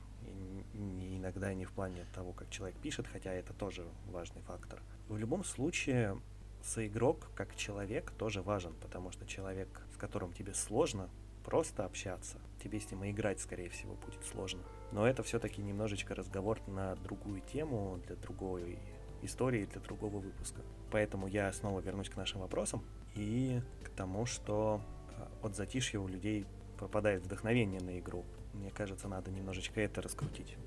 и иногда не в плане того, как человек пишет, хотя это тоже важный фактор. В любом случае, соигрок как человек тоже важен, потому что человек, с которым тебе сложно просто общаться, тебе с ним играть, скорее всего, будет сложно. Но это все-таки немножечко разговор на другую тему, для другой истории, для другого выпуска. Поэтому я снова вернусь к нашим вопросам и к тому, что а, от затишья у людей пропадает вдохновение на игру. Мне кажется, надо немножечко это раскрутить.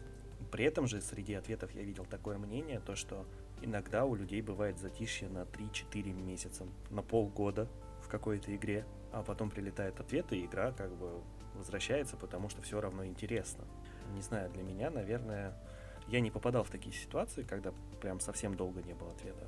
При этом же среди ответов я видел такое мнение, то что иногда у людей бывает затишье на 3-4 месяца, на полгода в какой-то игре, а потом прилетает ответ, и игра как бы возвращается, потому что все равно интересно. Не знаю, для меня, наверное, я не попадал в такие ситуации, когда прям совсем долго не было ответа.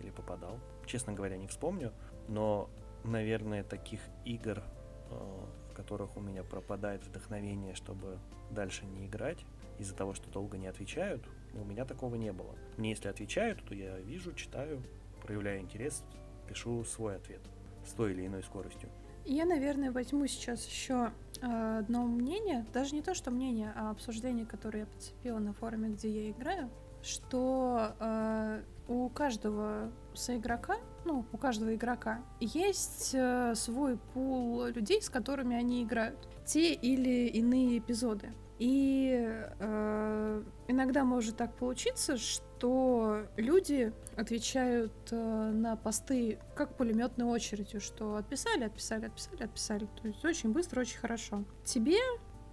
Или попадал. Честно говоря, не вспомню. Но, наверное, таких игр, э, которых у меня пропадает вдохновение, чтобы дальше не играть, из-за того, что долго не отвечают, у меня такого не было. Мне если отвечают, то я вижу, читаю, проявляю интерес, пишу свой ответ с той или иной скоростью. Я, наверное, возьму сейчас еще э, одно мнение, даже не то, что мнение, а обсуждение, которое я подцепила на форуме, где я играю, что э, у каждого соигрока, ну, у каждого игрока есть э, свой пул людей, с которыми они играют. Те или иные эпизоды. И э, иногда может так получиться, что люди отвечают э, на посты как пулеметной очередью, что отписали, отписали, отписали, отписали. То есть очень быстро, очень хорошо. Тебе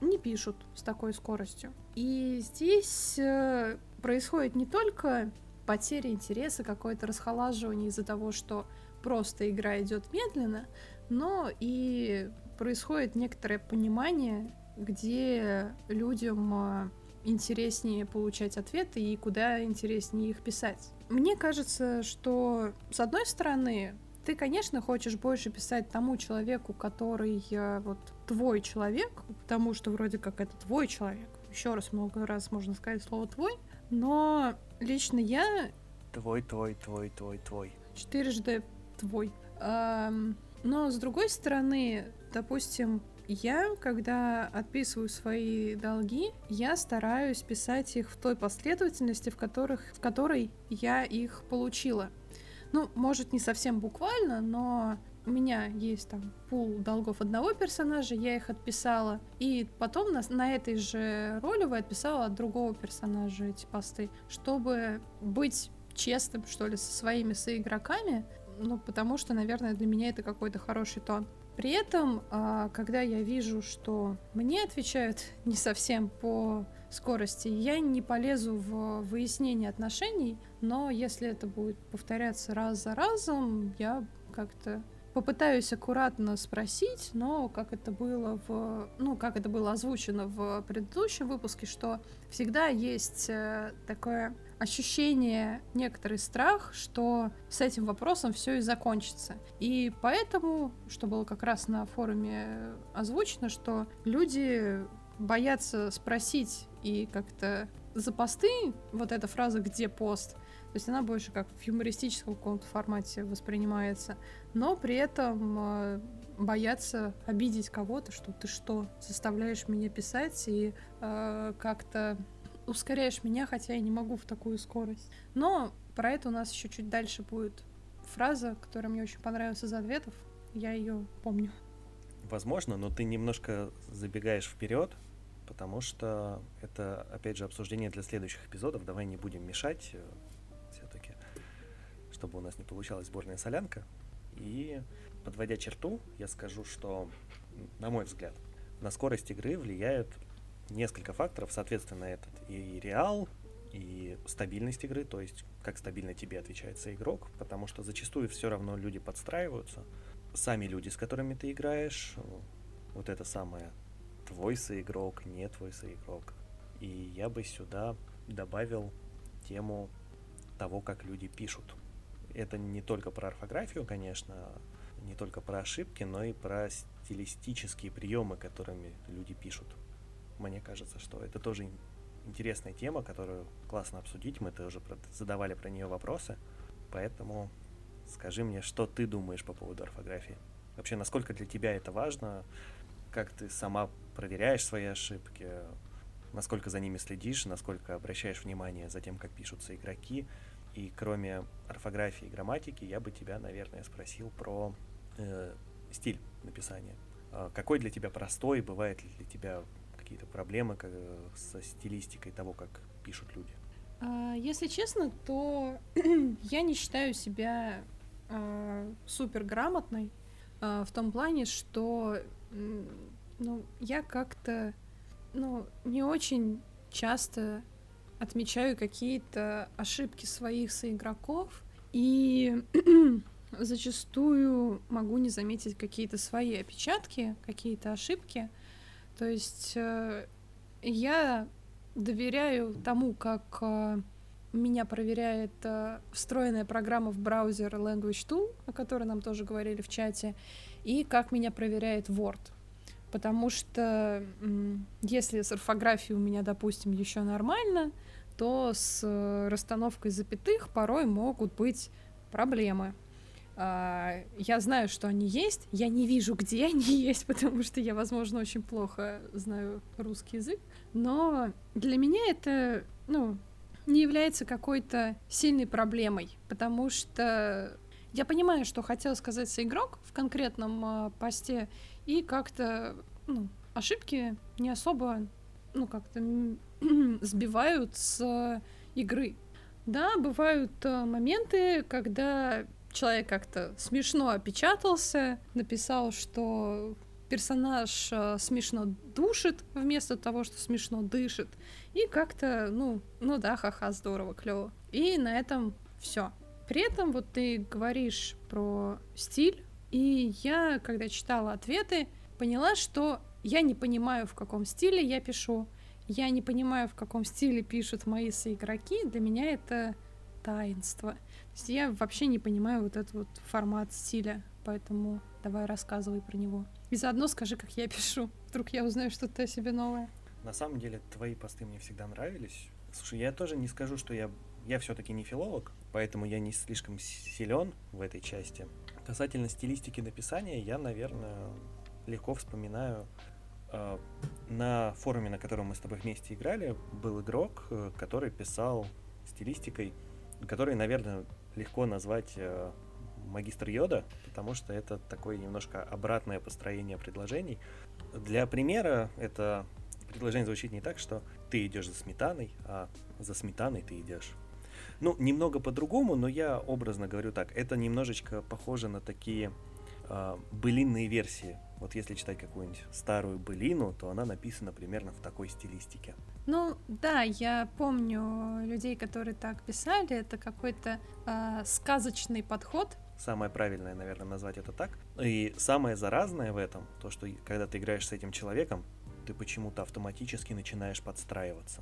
не пишут с такой скоростью. И здесь э, происходит не только потеря интереса, какое-то расхолаживание из-за того, что просто игра идет медленно, но и происходит некоторое понимание где людям а, интереснее получать ответы и куда интереснее их писать. Мне кажется, что с одной стороны, ты, конечно, хочешь больше писать тому человеку, который э, вот твой человек, потому что вроде как это твой человек. Еще раз много раз можно сказать слово твой, но лично я... Твой, твой, твой, твой, твой. Четырежды твой. Но с другой стороны, допустим, я, когда отписываю свои долги, я стараюсь писать их в той последовательности, в, которых, в которой я их получила. Ну, может, не совсем буквально, но у меня есть там пул долгов одного персонажа, я их отписала, и потом на, на этой же ролевой отписала от другого персонажа эти посты, чтобы быть честным, что ли, со своими соигроками, ну, потому что, наверное, для меня это какой-то хороший тон. При этом, а, когда я вижу, что мне отвечают [LAUGHS] не совсем по скорости, я не полезу в выяснение отношений, но если это будет повторяться раз за разом, я как-то попытаюсь аккуратно спросить, но как это было в, ну, как это было озвучено в предыдущем выпуске, что всегда есть э, такое ощущение, некоторый страх, что с этим вопросом все и закончится. И поэтому, что было как раз на форуме озвучено, что люди боятся спросить и как-то за посты, вот эта фраза «где пост?», то есть она больше как в юмористическом каком-то формате воспринимается, но при этом э, боятся обидеть кого-то, что ты что, заставляешь меня писать и э, как-то ускоряешь меня, хотя я не могу в такую скорость. Но про это у нас еще чуть дальше будет фраза, которая мне очень понравилась из ответов. Я ее помню. Возможно, но ты немножко забегаешь вперед, потому что это, опять же, обсуждение для следующих эпизодов. Давай не будем мешать э, чтобы у нас не получалась сборная солянка. И подводя черту, я скажу, что, на мой взгляд, на скорость игры влияют несколько факторов, соответственно, этот и реал, и стабильность игры, то есть как стабильно тебе отвечает игрок, потому что зачастую все равно люди подстраиваются. Сами люди, с которыми ты играешь, вот это самое, твой соигрок, не твой соигрок. И я бы сюда добавил тему того, как люди пишут. Это не только про орфографию, конечно, не только про ошибки, но и про стилистические приемы, которыми люди пишут. Мне кажется, что это тоже интересная тема, которую классно обсудить. Мы тоже задавали про нее вопросы. Поэтому скажи мне, что ты думаешь по поводу орфографии? Вообще, насколько для тебя это важно? Как ты сама проверяешь свои ошибки? Насколько за ними следишь? Насколько обращаешь внимание за тем, как пишутся игроки? И кроме орфографии и грамматики, я бы тебя, наверное, спросил про э, стиль написания. А какой для тебя простой? Бывает ли для тебя какие-то проблемы со стилистикой того, как пишут люди? А, если честно, то [CLEARS THROAT] я не считаю себя э, супер грамотной э, в том плане, что ну, я как-то ну, не очень часто отмечаю какие-то ошибки своих соигроков и [CLEARS THROAT] зачастую могу не заметить какие-то свои опечатки, какие-то ошибки. То есть э, я доверяю тому, как э, меня проверяет э, встроенная программа в браузер Language Tool, о которой нам тоже говорили в чате, и как меня проверяет Word. Потому что если с орфографией у меня, допустим, еще нормально, то с расстановкой запятых порой могут быть проблемы. А, я знаю, что они есть, я не вижу, где [LAUGHS] они есть, потому что я, возможно, очень плохо знаю русский язык, но для меня это, ну, не является какой-то сильной проблемой, потому что я понимаю, что хотел сказать игрок в конкретном э, посте, и как-то, ну, ошибки не особо, ну, как-то [CLEARS THROAT] сбивают с игры. Да, бывают э, моменты, когда человек как-то смешно опечатался, написал, что персонаж э, смешно душит вместо того, что смешно дышит. И как-то, ну, ну да, ха-ха, здорово, клево. И на этом все. При этом вот ты говоришь про стиль, и я, когда читала ответы, поняла, что я не понимаю, в каком стиле я пишу. Я не понимаю, в каком стиле пишут мои соигроки, для меня это таинство. То есть я вообще не понимаю вот этот вот формат стиля, поэтому давай рассказывай про него. И заодно скажи, как я пишу. Вдруг я узнаю что-то о себе новое. На самом деле, твои посты мне всегда нравились. Слушай, я тоже не скажу, что я... Я все-таки не филолог, поэтому я не слишком силен в этой части. Касательно стилистики написания, я, наверное, легко вспоминаю на форуме, на котором мы с тобой вместе играли, был игрок, э, который писал стилистикой, который, наверное, легко назвать э, магистр Йода, потому что это такое немножко обратное построение предложений. Для примера это предложение звучит не так, что ты идешь за сметаной, а за сметаной ты идешь. Ну, немного по-другому, но я образно говорю так. Это немножечко похоже на такие э, былинные версии. Вот если читать какую-нибудь старую былину, то она написана примерно в такой стилистике. Ну да, я помню людей, которые так писали. Это какой-то э, сказочный подход. Самое правильное, наверное, назвать это так. И самое заразное в этом, то, что когда ты играешь с этим человеком, ты почему-то автоматически начинаешь подстраиваться.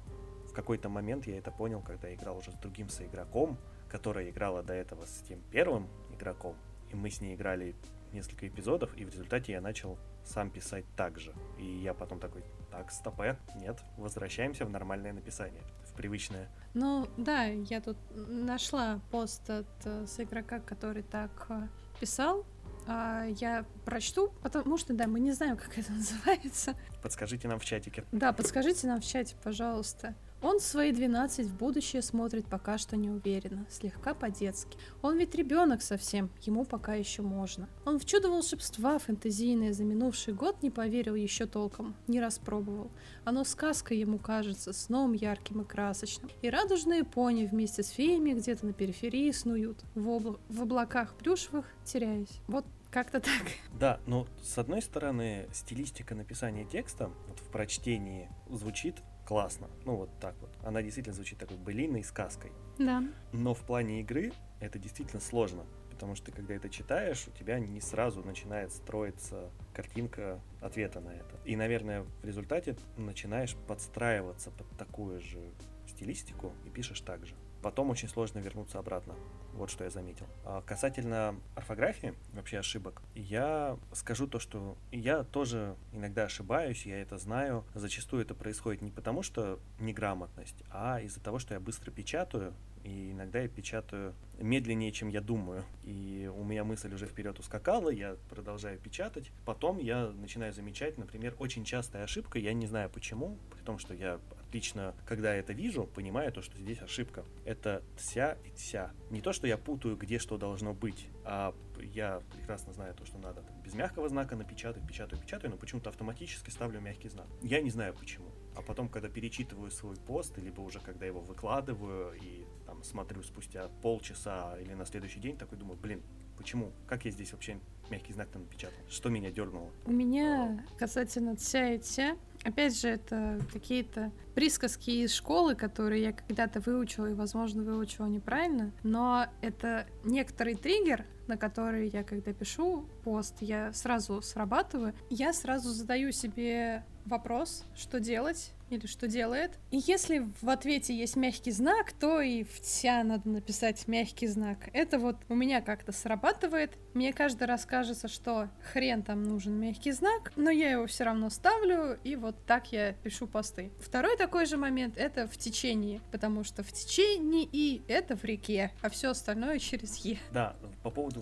В какой-то момент я это понял, когда играл уже с другим соигроком, которая играла до этого с тем первым игроком, и мы с ней играли несколько эпизодов, и в результате я начал сам писать так же. И я потом такой, так, стопе, нет, возвращаемся в нормальное написание, в привычное. Ну, да, я тут нашла пост от э, с игрока, который так э, писал, а, я прочту, потому что, да, мы не знаем, как это [LAUGHS] называется. Подскажите нам в чатике. Да, подскажите нам в чате, пожалуйста. Он свои 12 в будущее смотрит пока что неуверенно, слегка по-детски. Он ведь ребенок совсем, ему пока еще можно. Он в чудо волшебства фэнтезийное за минувший год не поверил еще толком, не распробовал. Оно сказкой ему кажется, сном ярким и красочным. И радужные пони вместе с феями где-то на периферии снуют, в, обла- в облаках плюшевых теряясь. Вот как-то [LAUGHS] так. Да, но с одной стороны, стилистика написания текста вот в прочтении звучит классно. Ну, вот так вот. Она действительно звучит такой былиной сказкой. Да. Но в плане игры это действительно сложно. Потому что ты, когда это читаешь, у тебя не сразу начинает строиться картинка ответа на это. И, наверное, в результате начинаешь подстраиваться под такую же стилистику и пишешь так же. Потом очень сложно вернуться обратно. Вот что я заметил. А касательно орфографии, вообще ошибок, я скажу то, что я тоже иногда ошибаюсь, я это знаю. Зачастую это происходит не потому, что неграмотность, а из-за того, что я быстро печатаю, и иногда я печатаю медленнее, чем я думаю. И у меня мысль уже вперед ускакала, я продолжаю печатать. Потом я начинаю замечать, например, очень частая ошибка, я не знаю почему, при том, что я отлично, когда я это вижу, понимаю то, что здесь ошибка. Это тся и тся. Не то, что я путаю, где что должно быть, а я прекрасно знаю то, что надо без мягкого знака напечатать, печатаю, печатаю, но почему-то автоматически ставлю мягкий знак. Я не знаю почему. А потом, когда перечитываю свой пост, либо уже когда его выкладываю и там смотрю спустя полчаса или на следующий день, такой думаю, блин, почему? Как я здесь вообще мягкий знак там напечатал? Что меня дернуло? У меня касательно тся и тся, Опять же, это какие-то присказки из школы, которые я когда-то выучила и, возможно, выучила неправильно, но это некоторый триггер, на который я, когда пишу пост, я сразу срабатываю, я сразу задаю себе вопрос, что делать, или что делает. И если в ответе есть мягкий знак, то и в тя надо написать мягкий знак. Это вот у меня как-то срабатывает. Мне каждый раз кажется, что хрен там нужен мягкий знак, но я его все равно ставлю, и вот так я пишу посты. Второй такой же момент — это в течении, потому что в течении и это в реке, а все остальное через Е. Да, по поводу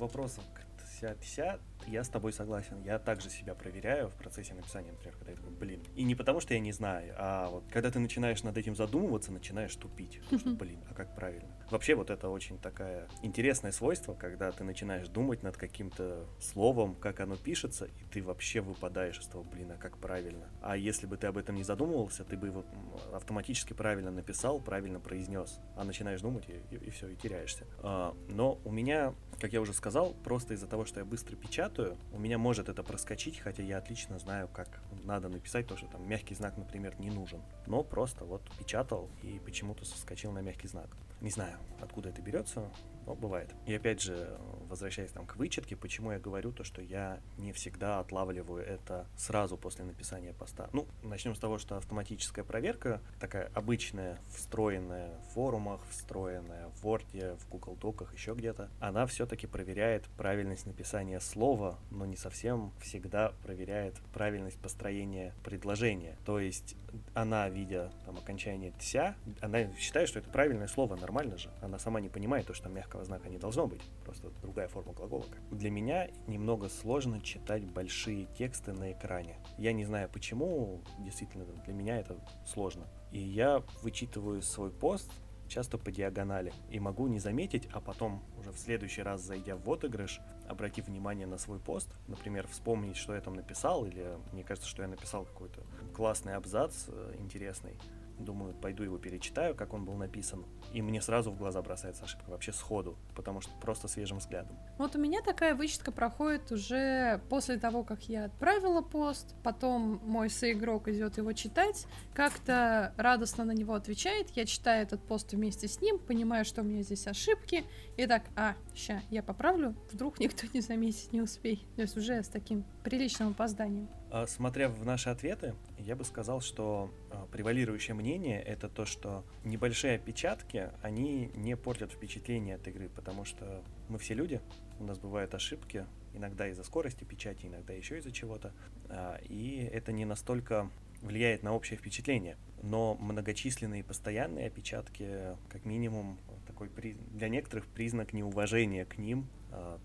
вся, вся я с тобой согласен. Я также себя проверяю в процессе написания, например, когда я такой, блин. И не потому, что я не знаю, а вот когда ты начинаешь над этим задумываться, начинаешь тупить. Потому что, блин, а как правильно? Вообще вот это очень такая интересное свойство, когда ты начинаешь думать над каким-то словом, как оно пишется, и ты вообще выпадаешь из того, блин, а как правильно? А если бы ты об этом не задумывался, ты бы его автоматически правильно написал, правильно произнес, а начинаешь думать и, и, и все, и теряешься. А, но у меня, как я уже сказал, просто из-за того, что я быстро печатаю, у меня может это проскочить, хотя я отлично знаю, как надо написать то, что там мягкий знак, например, не нужен. Но просто вот печатал и почему-то соскочил на мягкий знак. Не знаю, откуда это берется, но бывает. И опять же, возвращаясь там к вычетке, почему я говорю то, что я не всегда отлавливаю это сразу после написания поста. Ну, начнем с того, что автоматическая проверка, такая обычная, встроенная в форумах, встроенная в Word, в Google Доках, еще где-то, она все-таки проверяет правильность написания слова, но не совсем всегда проверяет правильность построения предложения. То есть она, видя там окончание «тся», она считает, что это правильное слово, нормально же. Она сама не понимает то, что мягко мягкого знака не должно быть, просто другая форма глагола. Для меня немного сложно читать большие тексты на экране. Я не знаю почему, действительно, для меня это сложно. И я вычитываю свой пост часто по диагонали. И могу не заметить, а потом уже в следующий раз, зайдя в отыгрыш, обратив внимание на свой пост, например, вспомнить, что я там написал, или мне кажется, что я написал какой-то классный абзац э, интересный, Думаю, пойду его перечитаю, как он был написан. И мне сразу в глаза бросается ошибка, вообще сходу, потому что просто свежим взглядом. Вот у меня такая вычетка проходит уже после того, как я отправила пост, потом мой соигрок идет его читать, как-то радостно на него отвечает, я читаю этот пост вместе с ним, понимаю, что у меня здесь ошибки, и так, а, ща, я поправлю, вдруг никто не заметит, не успей. То есть уже с таким приличным опозданием. А, смотря в наши ответы, я бы сказал, что а, превалирующее мнение это то, что небольшие опечатки, они не портят впечатление от игры, потому что мы все люди, у нас бывают ошибки, иногда из-за скорости печати, иногда еще из-за чего-то, а, и это не настолько влияет на общее впечатление. Но многочисленные постоянные опечатки, как минимум, такой при... для некоторых признак неуважения к ним,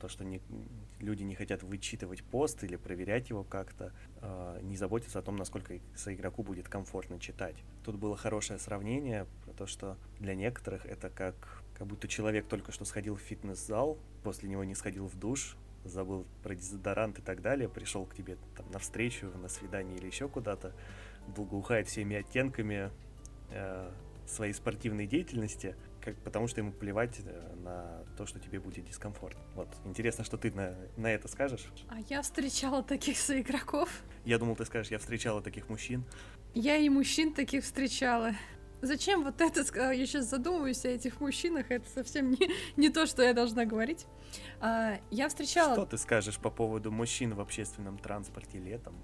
то, что не, люди не хотят вычитывать пост или проверять его как-то, а, не заботятся о том, насколько соигроку будет комфортно читать. Тут было хорошее сравнение про то, что для некоторых это как, как будто человек только что сходил в фитнес-зал, после него не сходил в душ, забыл про дезодорант и так далее, пришел к тебе там на встречу, на свидание или еще куда-то, благоухает всеми оттенками э, своей спортивной деятельности, как, потому что ему плевать э, на то, что тебе будет дискомфорт. Вот, интересно, что ты на, на это скажешь? А я встречала таких соигроков. Я думал, ты скажешь, я встречала таких мужчин. Я и мужчин таких встречала. Зачем вот это? Я сейчас задумываюсь о этих мужчинах, это совсем не, не то, что я должна говорить. А, я встречала... Что ты скажешь по поводу мужчин в общественном транспорте летом?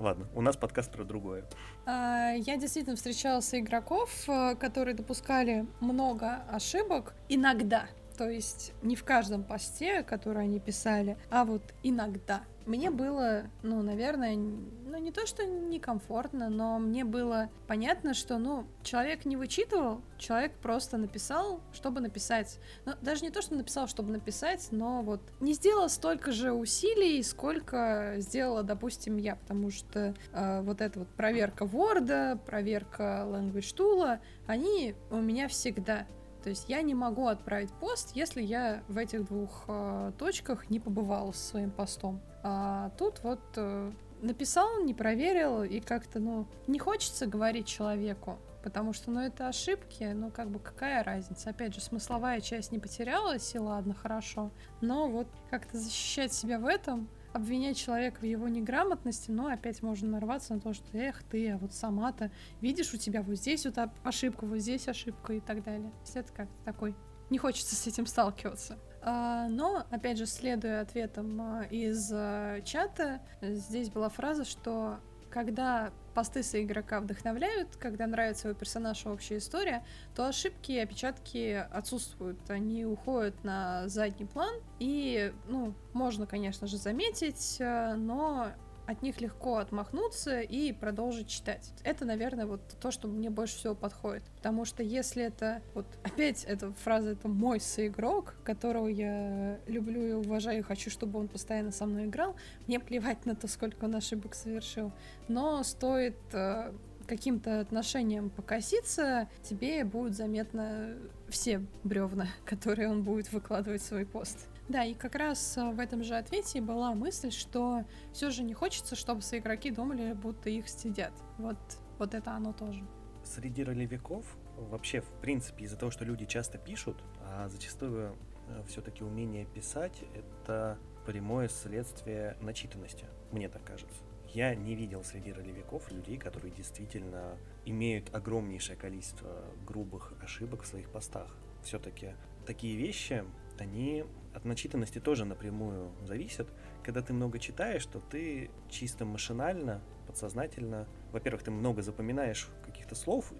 Ладно, у нас подкаст про другое. А, я действительно встречалась игроков, э, которые допускали много ошибок иногда. То есть не в каждом посте, который они писали, а вот иногда. Мне было, ну, наверное, ну, не то, что некомфортно, но мне было понятно, что, ну, человек не вычитывал, человек просто написал, чтобы написать. Ну, даже не то, что написал, чтобы написать, но вот не сделал столько же усилий, сколько сделала, допустим, я, потому что э, вот эта вот проверка Word, проверка Language Tool, они у меня всегда. То есть я не могу отправить пост, если я в этих двух э, точках не побывала со своим постом. А тут вот э, написал, не проверил, и как-то, ну, не хочется говорить человеку, потому что, ну, это ошибки, ну, как бы какая разница? Опять же, смысловая часть не потерялась, и ладно, хорошо. Но вот как-то защищать себя в этом, обвинять человека в его неграмотности, но опять можно нарваться на то, что эх ты, а вот сама-то видишь у тебя вот здесь вот ошибка, вот здесь ошибка и так далее. То есть это как-то такой... Не хочется с этим сталкиваться. А, но, опять же, следуя ответам а, из а, чата, здесь была фраза, что когда посты со игрока вдохновляют, когда нравится его персонаж и общая история, то ошибки и опечатки отсутствуют. Они уходят на задний план, и, ну, можно, конечно же, заметить, но от них легко отмахнуться и продолжить читать. Это, наверное, вот то, что мне больше всего подходит. Потому что если это, вот опять эта фраза, это мой соигрок, которого я люблю и уважаю, и хочу, чтобы он постоянно со мной играл, мне плевать на то, сколько он ошибок совершил. Но стоит э, каким-то отношением покоситься, тебе будут заметно все бревна, [LAUGHS] которые он будет выкладывать в свой пост. Да, и как раз э, в этом же ответе была мысль, что все же не хочется, чтобы соигроки думали, будто их стыдят. Вот, вот это оно тоже. Среди ролевиков вообще, в принципе, из-за того, что люди часто пишут, а зачастую э, все-таки умение писать — это прямое следствие начитанности, мне так кажется. Я не видел среди ролевиков людей, которые действительно имеют огромнейшее количество грубых ошибок в своих постах. Все-таки такие вещи, они от начитанности тоже напрямую зависят. Когда ты много читаешь, то ты чисто машинально, подсознательно, во-первых, ты много запоминаешь каких-то слов,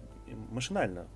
машинально,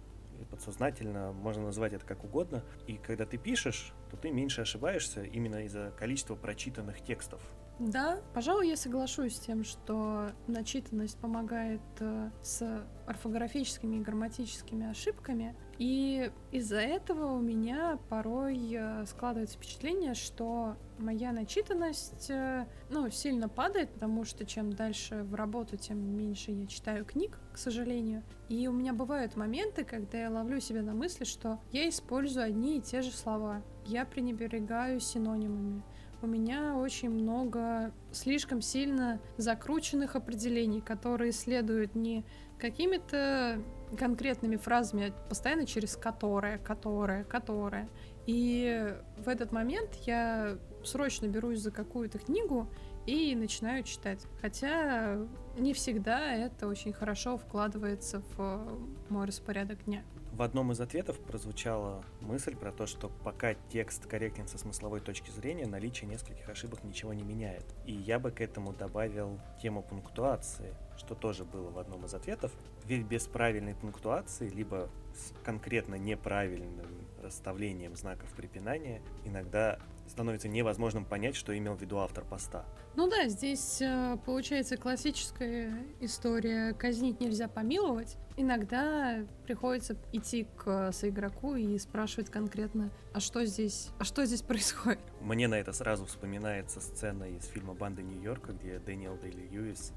подсознательно, можно назвать это как угодно. И когда ты пишешь, то ты меньше ошибаешься именно из-за количества прочитанных текстов. Да, пожалуй, я соглашусь с тем, что начитанность помогает э, с орфографическими и грамматическими ошибками. И из-за этого у меня порой э, складывается впечатление, что моя начитанность э, ну, сильно падает, потому что чем дальше в работу, тем меньше я читаю книг, к сожалению. И у меня бывают моменты, когда я ловлю себя на мысли, что я использую одни и те же слова. Я пренебрегаю синонимами у меня очень много слишком сильно закрученных определений, которые следуют не какими-то конкретными фразами, постоянно через которое, которое, которое. И в этот момент я срочно берусь за какую-то книгу и начинаю читать. Хотя не всегда это очень хорошо вкладывается в мой распорядок дня. В одном из ответов прозвучала мысль про то, что пока текст корректен со смысловой точки зрения, наличие нескольких ошибок ничего не меняет. И я бы к этому добавил тему пунктуации, что тоже было в одном из ответов. Ведь без правильной пунктуации, либо с конкретно неправильным расставлением знаков препинания, иногда становится невозможным понять, что имел в виду автор поста. Ну да, здесь э, получается классическая история «казнить нельзя помиловать». Иногда приходится идти к соигроку и спрашивать конкретно, а что здесь, а что здесь [LAUGHS] происходит? Мне на это сразу вспоминается сцена из фильма «Банда Нью-Йорка», где Дэниел Дейли Льюис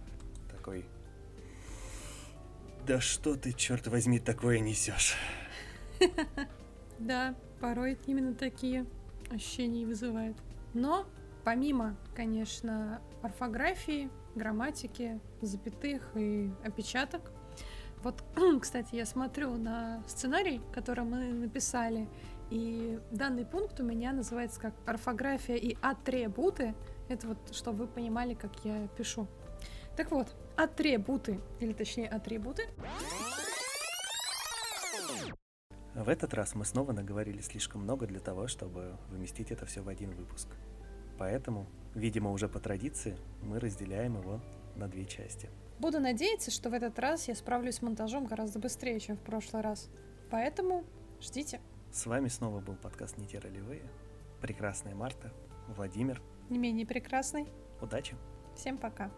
такой «Да что ты, черт возьми, такое несешь?» [LAUGHS] Да, порой именно такие ощущения вызывает. Но помимо, конечно, орфографии, грамматики, запятых и опечаток, вот, [CLEARS THROAT] кстати, я смотрю на сценарий, который мы написали, и данный пункт у меня называется как орфография и атрибуты. Это вот, чтобы вы понимали, как я пишу. Так вот, атрибуты, или точнее атрибуты. В этот раз мы снова наговорили слишком много для того, чтобы вместить это все в один выпуск. Поэтому, видимо, уже по традиции, мы разделяем его на две части. Буду надеяться, что в этот раз я справлюсь с монтажом гораздо быстрее, чем в прошлый раз. Поэтому ждите. С вами снова был подкаст «Не те ролевые». Прекрасная Марта, Владимир. Не менее прекрасный. Удачи. Всем пока.